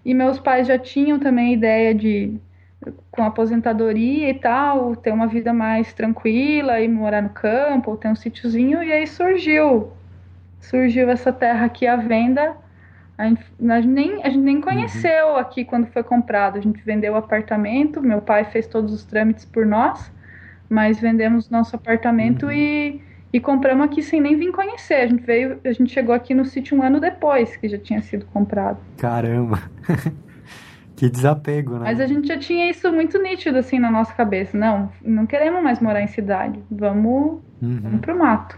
e meus pais já tinham também a ideia de com aposentadoria e tal, ter uma vida mais tranquila e morar no campo, ou ter um sítiozinho, e aí surgiu surgiu essa terra aqui à venda. A gente, a gente nem, a gente nem conheceu uhum. aqui quando foi comprado. A gente vendeu o apartamento, meu pai fez todos os trâmites por nós, mas vendemos nosso apartamento uhum. e, e compramos aqui sem nem vir conhecer. A gente veio, a gente chegou aqui no sítio um ano depois que já tinha sido comprado. Caramba! que desapego, né? Mas a gente já tinha isso muito nítido assim na nossa cabeça. Não, não queremos mais morar em cidade. Vamos, uhum. vamos pro mato.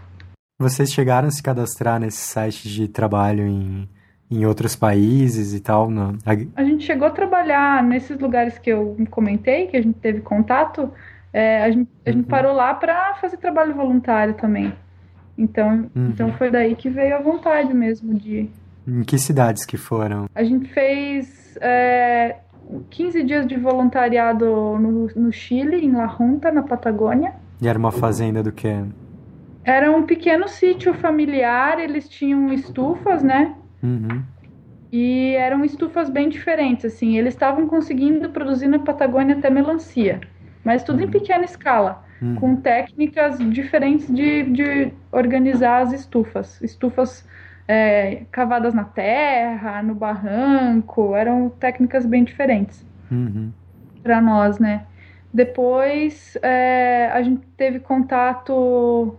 Vocês chegaram a se cadastrar nesse site de trabalho em, em outros países e tal? Não? A gente chegou a trabalhar nesses lugares que eu comentei, que a gente teve contato. É, a, gente, a uhum. gente parou lá para fazer trabalho voluntário também. Então, uhum. então foi daí que veio a vontade mesmo de. Em que cidades que foram? A gente fez é, 15 dias de voluntariado no, no Chile, em La Junta, na Patagônia. E era uma fazenda do quê? Era um pequeno sítio familiar, eles tinham estufas, né? Uhum. E eram estufas bem diferentes, assim. Eles estavam conseguindo produzir na Patagônia até melancia, mas tudo uhum. em pequena escala, uhum. com técnicas diferentes de, de organizar as estufas. Estufas é, cavadas na terra, no barranco, eram técnicas bem diferentes uhum. para nós, né? Depois é, a gente teve contato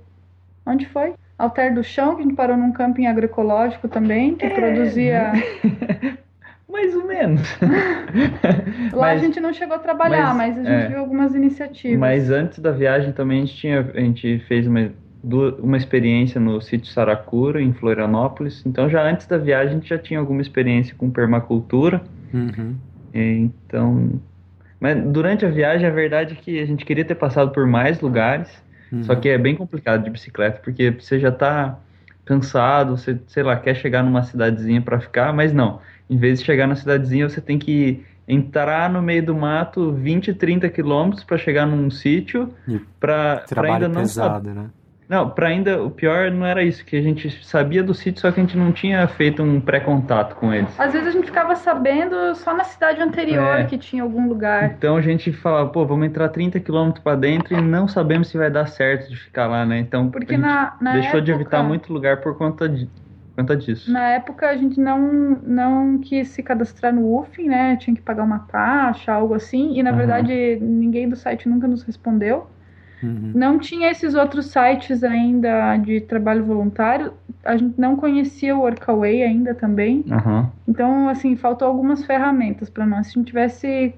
Onde foi? Alter do Chão, que a gente parou num camping agroecológico também, que é. produzia. Mais ou menos. Lá mas, a gente não chegou a trabalhar, mas, mas a gente é, viu algumas iniciativas. Mas antes da viagem também a gente, tinha, a gente fez uma, uma experiência no sítio Saracura, em Florianópolis. Então já antes da viagem a gente já tinha alguma experiência com permacultura. Uhum. Então. Mas durante a viagem a verdade é que a gente queria ter passado por mais lugares. Uhum. Só que é bem complicado de bicicleta, porque você já está cansado, você, sei lá, quer chegar numa cidadezinha para ficar, mas não. Em vez de chegar na cidadezinha, você tem que entrar no meio do mato 20, 30 quilômetros para chegar num sítio para ainda não pesado, né? Não, para ainda, o pior não era isso, que a gente sabia do sítio, só que a gente não tinha feito um pré-contato com eles. Às vezes a gente ficava sabendo só na cidade anterior é. que tinha algum lugar. Então a gente falava, pô, vamos entrar 30 quilômetros para dentro e não sabemos se vai dar certo de ficar lá, né? Então Porque na, na deixou época, de evitar muito lugar por conta de conta disso. Na época a gente não, não quis se cadastrar no UFIM, né? Tinha que pagar uma taxa, algo assim. E na uhum. verdade ninguém do site nunca nos respondeu. Uhum. Não tinha esses outros sites ainda de trabalho voluntário. A gente não conhecia o Workaway ainda também. Uhum. Então, assim, faltou algumas ferramentas para nós. Se a gente tivesse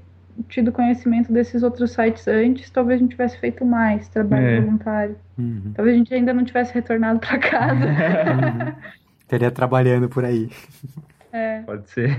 tido conhecimento desses outros sites antes, talvez a gente tivesse feito mais trabalho é. voluntário. Uhum. Talvez a gente ainda não tivesse retornado para casa. Uhum. Teria trabalhando por aí. É. Pode ser.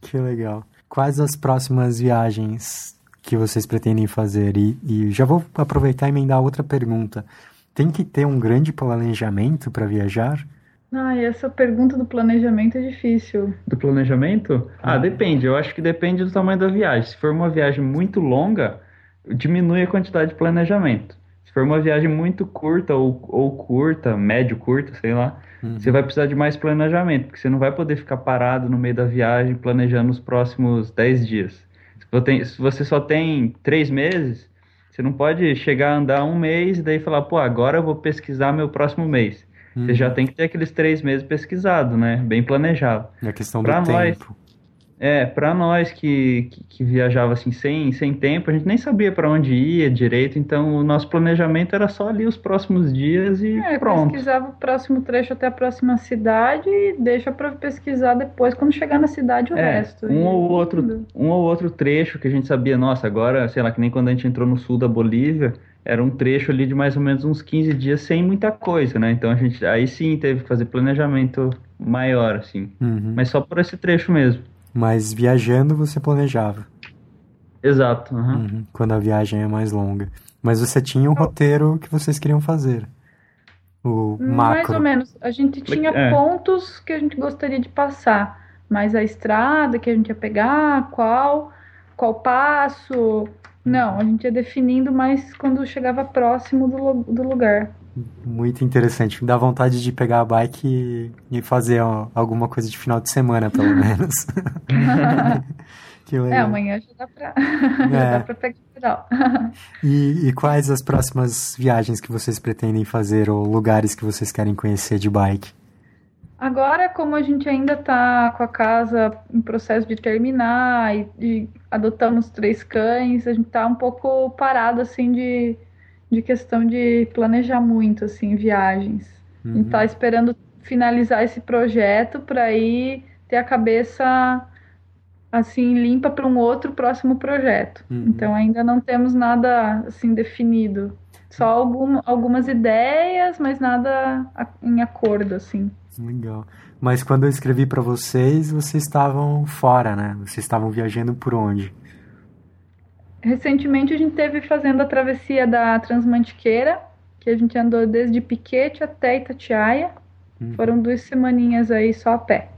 Que legal. Quais as próximas viagens que vocês pretendem fazer? E, e já vou aproveitar e emendar outra pergunta. Tem que ter um grande planejamento para viajar? Ah, essa pergunta do planejamento é difícil. Do planejamento? Ah, ah, depende. Eu acho que depende do tamanho da viagem. Se for uma viagem muito longa, diminui a quantidade de planejamento. Se for uma viagem muito curta ou, ou curta, médio curta, sei lá, uhum. você vai precisar de mais planejamento, porque você não vai poder ficar parado no meio da viagem planejando os próximos 10 dias você só tem três meses, você não pode chegar a andar um mês e daí falar, pô, agora eu vou pesquisar meu próximo mês. Uhum. Você já tem que ter aqueles três meses pesquisado, né? Bem planejado. É questão pra do nós, tempo. É, para nós que, que, que, viajava assim sem, sem tempo, a gente nem sabia para onde ia direito, então o nosso planejamento era só ali os próximos dias e é, pronto. pesquisava o próximo trecho até a próxima cidade e deixa para pesquisar depois quando chegar na cidade o é, resto. Um ou outro, um ou outro trecho que a gente sabia, nossa, agora, sei lá, que nem quando a gente entrou no sul da Bolívia, era um trecho ali de mais ou menos uns 15 dias sem muita coisa, né? Então a gente aí sim teve que fazer planejamento maior, assim. Uhum. Mas só por esse trecho mesmo. Mas viajando você planejava. Exato. Uhum. Uhum, quando a viagem é mais longa. Mas você tinha um roteiro que vocês queriam fazer. O macro. Mais ou menos. A gente tinha é. pontos que a gente gostaria de passar. Mas a estrada que a gente ia pegar, qual, qual passo. Não, a gente ia definindo mais quando chegava próximo do, do lugar. Muito interessante. Dá vontade de pegar a bike e fazer ó, alguma coisa de final de semana, pelo menos. é, amanhã já dá pra, é. já dá pra pegar o pedal. e, e quais as próximas viagens que vocês pretendem fazer ou lugares que vocês querem conhecer de bike? Agora, como a gente ainda está com a casa em processo de terminar e, e adotamos três cães, a gente está um pouco parado assim de, de questão de planejar muito assim viagens. Uhum. Uhum. esperando finalizar esse projeto para ir ter a cabeça assim limpa para um outro próximo projeto. Uhum. Então ainda não temos nada assim definido. Só algum, algumas ideias, mas nada em acordo assim. Legal. Mas quando eu escrevi para vocês, vocês estavam fora, né? Vocês estavam viajando por onde? Recentemente a gente teve fazendo a travessia da Transmantiqueira, que a gente andou desde Piquete até Itatiaia. Hum. Foram duas semaninhas aí só a pé.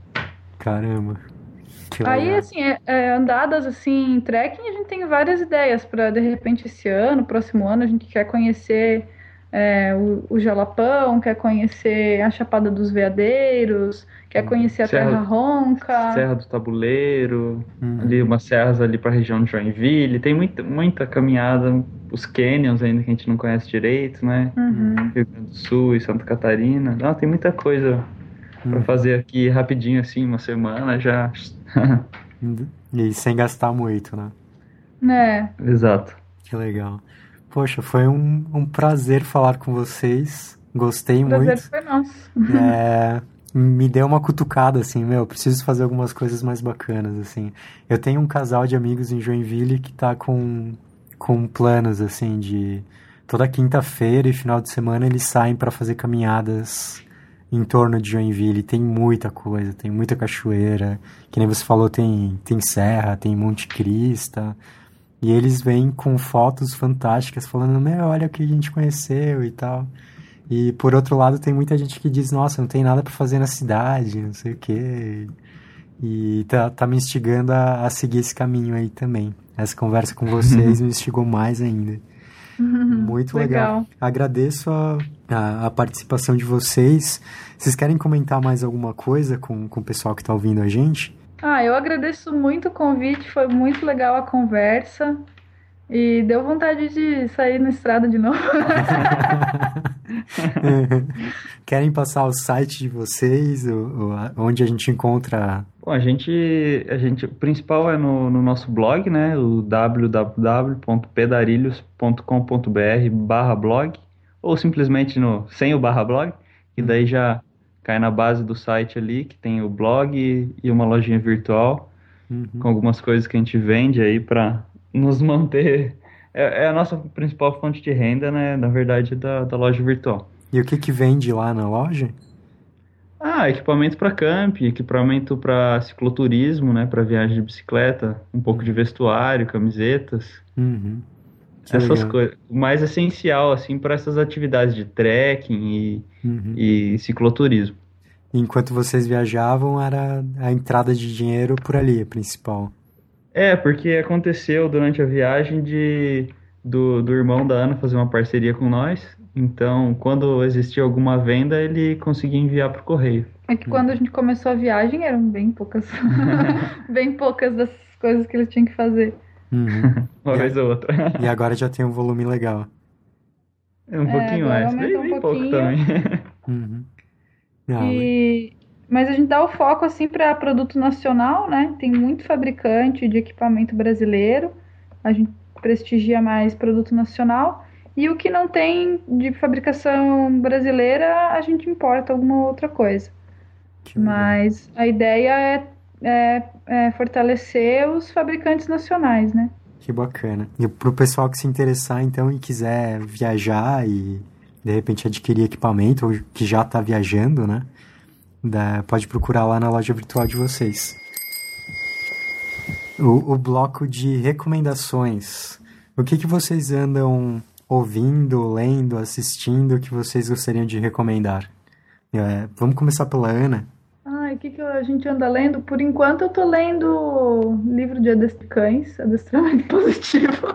Caramba. Aí, assim, é, é, andadas assim, em trekking, a gente tem várias ideias para de repente esse ano, próximo ano, a gente quer conhecer é, o, o, Jalapão, quer conhecer a Chapada dos Veadeiros, quer conhecer a serra, Terra Ronca. Serra do Tabuleiro, uhum. ali umas serras ali para a região de Joinville. Tem muita, muita caminhada, os canyons ainda que a gente não conhece direito, né? Uhum. Rio Grande do Sul e Santa Catarina. Não, tem muita coisa uhum. para fazer aqui rapidinho assim, uma semana já. e sem gastar muito, né? É. Exato. Que legal. Poxa, foi um, um prazer falar com vocês. Gostei prazer muito. Foi nosso. É, me deu uma cutucada, assim, meu, preciso fazer algumas coisas mais bacanas, assim. Eu tenho um casal de amigos em Joinville que tá com, com planos, assim, de toda quinta-feira e final de semana eles saem para fazer caminhadas em torno de Joinville. Tem muita coisa, tem muita cachoeira. Que nem você falou, tem, tem serra, tem Monte Crista. E eles vêm com fotos fantásticas falando, meu, olha o que a gente conheceu e tal. E por outro lado tem muita gente que diz, nossa, não tem nada para fazer na cidade, não sei o quê. E tá, tá me instigando a, a seguir esse caminho aí também. Essa conversa com vocês me instigou mais ainda. Muito legal. legal. Agradeço a, a, a, participação de vocês. Vocês querem comentar mais alguma coisa com, com o pessoal que está ouvindo a gente? Ah, eu agradeço muito o convite, foi muito legal a conversa. E deu vontade de sair na estrada de novo. Querem passar o site de vocês, onde a gente encontra? Bom, a gente, a gente, o principal é no, no nosso blog, né? O www.pedarilhos.com.br/barra blog, ou simplesmente no sem o barra blog, e daí já cai na base do site ali, que tem o blog e uma lojinha virtual, uhum. com algumas coisas que a gente vende aí para nos manter. É, é, a nossa principal fonte de renda, né? Na verdade, da, da loja virtual. E o que que vende lá na loja? Ah, equipamento para camp, equipamento para cicloturismo, né? Para viagem de bicicleta, um pouco de vestuário, camisetas. Uhum. Essas coisas. O mais essencial, assim, para essas atividades de trekking e, uhum. e cicloturismo. Enquanto vocês viajavam, era a entrada de dinheiro por ali, a principal. É, porque aconteceu durante a viagem de do, do irmão da Ana fazer uma parceria com nós. Então, quando existia alguma venda, ele conseguia enviar para o correio. É que quando a gente começou a viagem eram bem poucas, bem poucas das coisas que ele tinha que fazer. Uhum. uma e vez ou outra. e agora já tem um volume legal. É um é, pouquinho mais, bem, um bem pouco também. Uhum. E... Mas a gente dá o foco assim para produto nacional, né? Tem muito fabricante de equipamento brasileiro. A gente prestigia mais produto nacional. E o que não tem de fabricação brasileira, a gente importa alguma outra coisa. Mas a ideia é, é, é, fortalecer os fabricantes nacionais, né? Que bacana. E pro pessoal que se interessar, então, e quiser viajar e de repente adquirir equipamento, ou que já está viajando, né? Da, pode procurar lá na loja virtual de vocês. O, o bloco de recomendações. O que, que vocês andam ouvindo, lendo, assistindo que vocês gostariam de recomendar? É, vamos começar pela Ana. Ai, que, que a gente anda lendo? Por enquanto eu tô lendo livro de cães, adestramento positivo,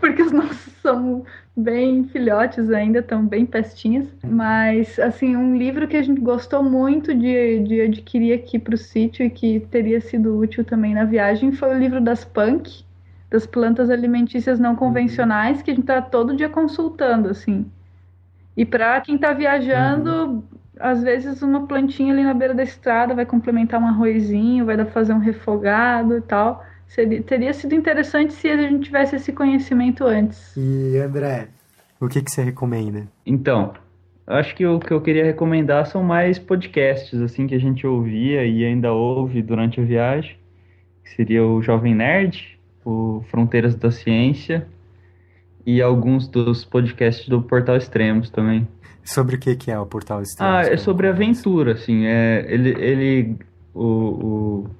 porque os nossos são bem filhotes ainda, estão bem pestinhas. Mas, assim, um livro que a gente gostou muito de, de adquirir aqui para o sítio e que teria sido útil também na viagem foi o livro das punk, das plantas alimentícias não convencionais, que a gente está todo dia consultando, assim. E para quem está viajando, uhum. Às vezes uma plantinha ali na beira da estrada vai complementar um arrozinho, vai dar para fazer um refogado e tal. Seria, teria sido interessante se a gente tivesse esse conhecimento antes. E André, o que, que você recomenda? Então, acho que o que eu queria recomendar são mais podcasts, assim, que a gente ouvia e ainda ouve durante a viagem. Que seria o Jovem Nerd, o Fronteiras da Ciência e alguns dos podcasts do Portal Extremos também. Sobre o que, que é o Portal Extremos? Ah, é sobre aventura, assim. É, ele, ele o, o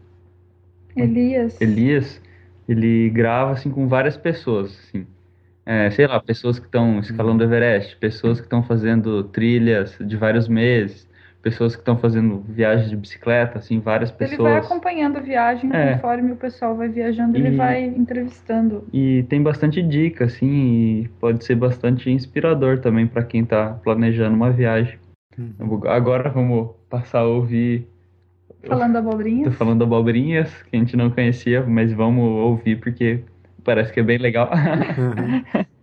Elias. Elias, ele grava assim com várias pessoas, assim. É, sei lá, pessoas que estão escalando o Everest, pessoas que estão fazendo trilhas de vários meses, pessoas que estão fazendo viagens de bicicleta, assim, várias pessoas. Ele vai acompanhando a viagem, é. conforme o pessoal vai viajando, e, ele vai entrevistando. E tem bastante dica, assim, e pode ser bastante inspirador também para quem está planejando uma viagem. Uhum. Agora vamos passar a ouvir. Falando abobrinhas? Tô falando abobrinhas, que a gente não conhecia, mas vamos ouvir porque parece que é bem legal. Uhum.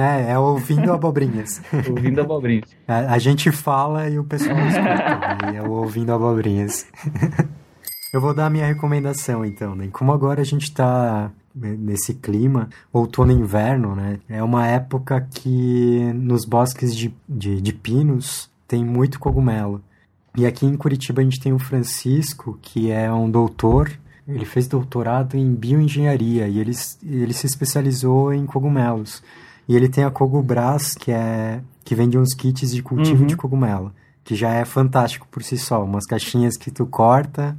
É, é ouvindo abobrinhas. ouvindo abobrinhas. A, a, gente fala e o pessoal escuta, né? é o ouvindo abobrinhas. Eu vou dar a minha recomendação, então, né? Como agora a gente está nesse clima, outono e inverno, né? É uma época que nos bosques de, de, de pinos tem muito cogumelo. E aqui em Curitiba a gente tem o Francisco, que é um doutor ele fez doutorado em bioengenharia e ele, ele se especializou em cogumelos. E ele tem a Cogubras, que é que vende uns kits de cultivo uhum. de cogumelo, que já é fantástico por si só. Umas caixinhas que tu corta,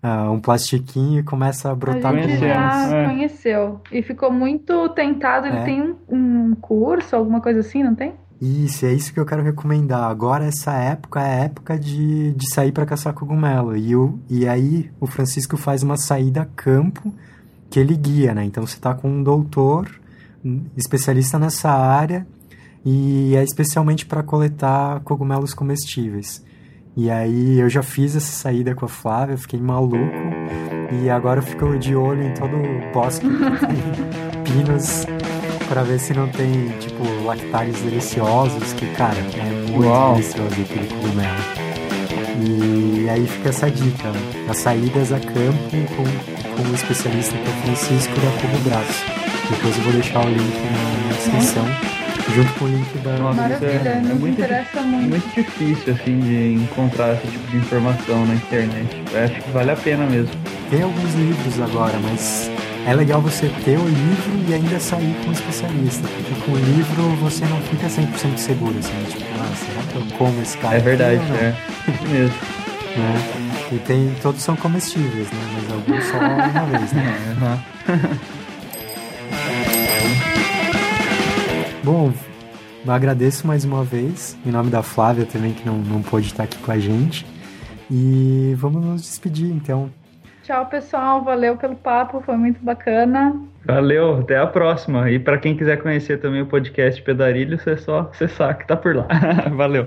uh, um plastiquinho e começa a brotar a gente já é. conheceu. E ficou muito tentado. Ele é. tem um, um curso, alguma coisa assim, não tem? Isso, é isso que eu quero recomendar. Agora, essa época é a época de, de sair para caçar cogumelo. E, o, e aí, o Francisco faz uma saída a campo que ele guia, né? Então, você tá com um doutor, especialista nessa área, e é especialmente para coletar cogumelos comestíveis. E aí, eu já fiz essa saída com a Flávia, fiquei maluco. E agora eu fico de olho em todo o bosque pinos para ver se não tem, tipo, lactários deliciosos, que, cara, é muito Uau. delicioso aquele cogumelo. E aí fica essa dica, né? as saídas a campo com, com o especialista que é o Francisco da Cubo Braço. Depois eu vou deixar o link na descrição. Junto com o link da. Nossa, Maravilha, é, é muito, muito. muito difícil assim de encontrar esse tipo de informação na internet. Eu acho que vale a pena mesmo. Tem alguns livros agora, mas é legal você ter o livro e ainda sair com um especialista, porque com o livro você não fica 100% seguro, assim, tipo, ah, será que eu como esse cara? É verdade, é, isso mesmo. né? E tem, todos são comestíveis, né? Mas alguns só uma vez, né? Uhum. Bom, agradeço mais uma vez, em nome da Flávia também, que não, não pôde estar aqui com a gente. E vamos nos despedir, então. Tchau, pessoal. Valeu pelo papo, foi muito bacana. Valeu, até a próxima. E para quem quiser conhecer também o podcast Pedarilho, você só acessar que tá por lá. Valeu.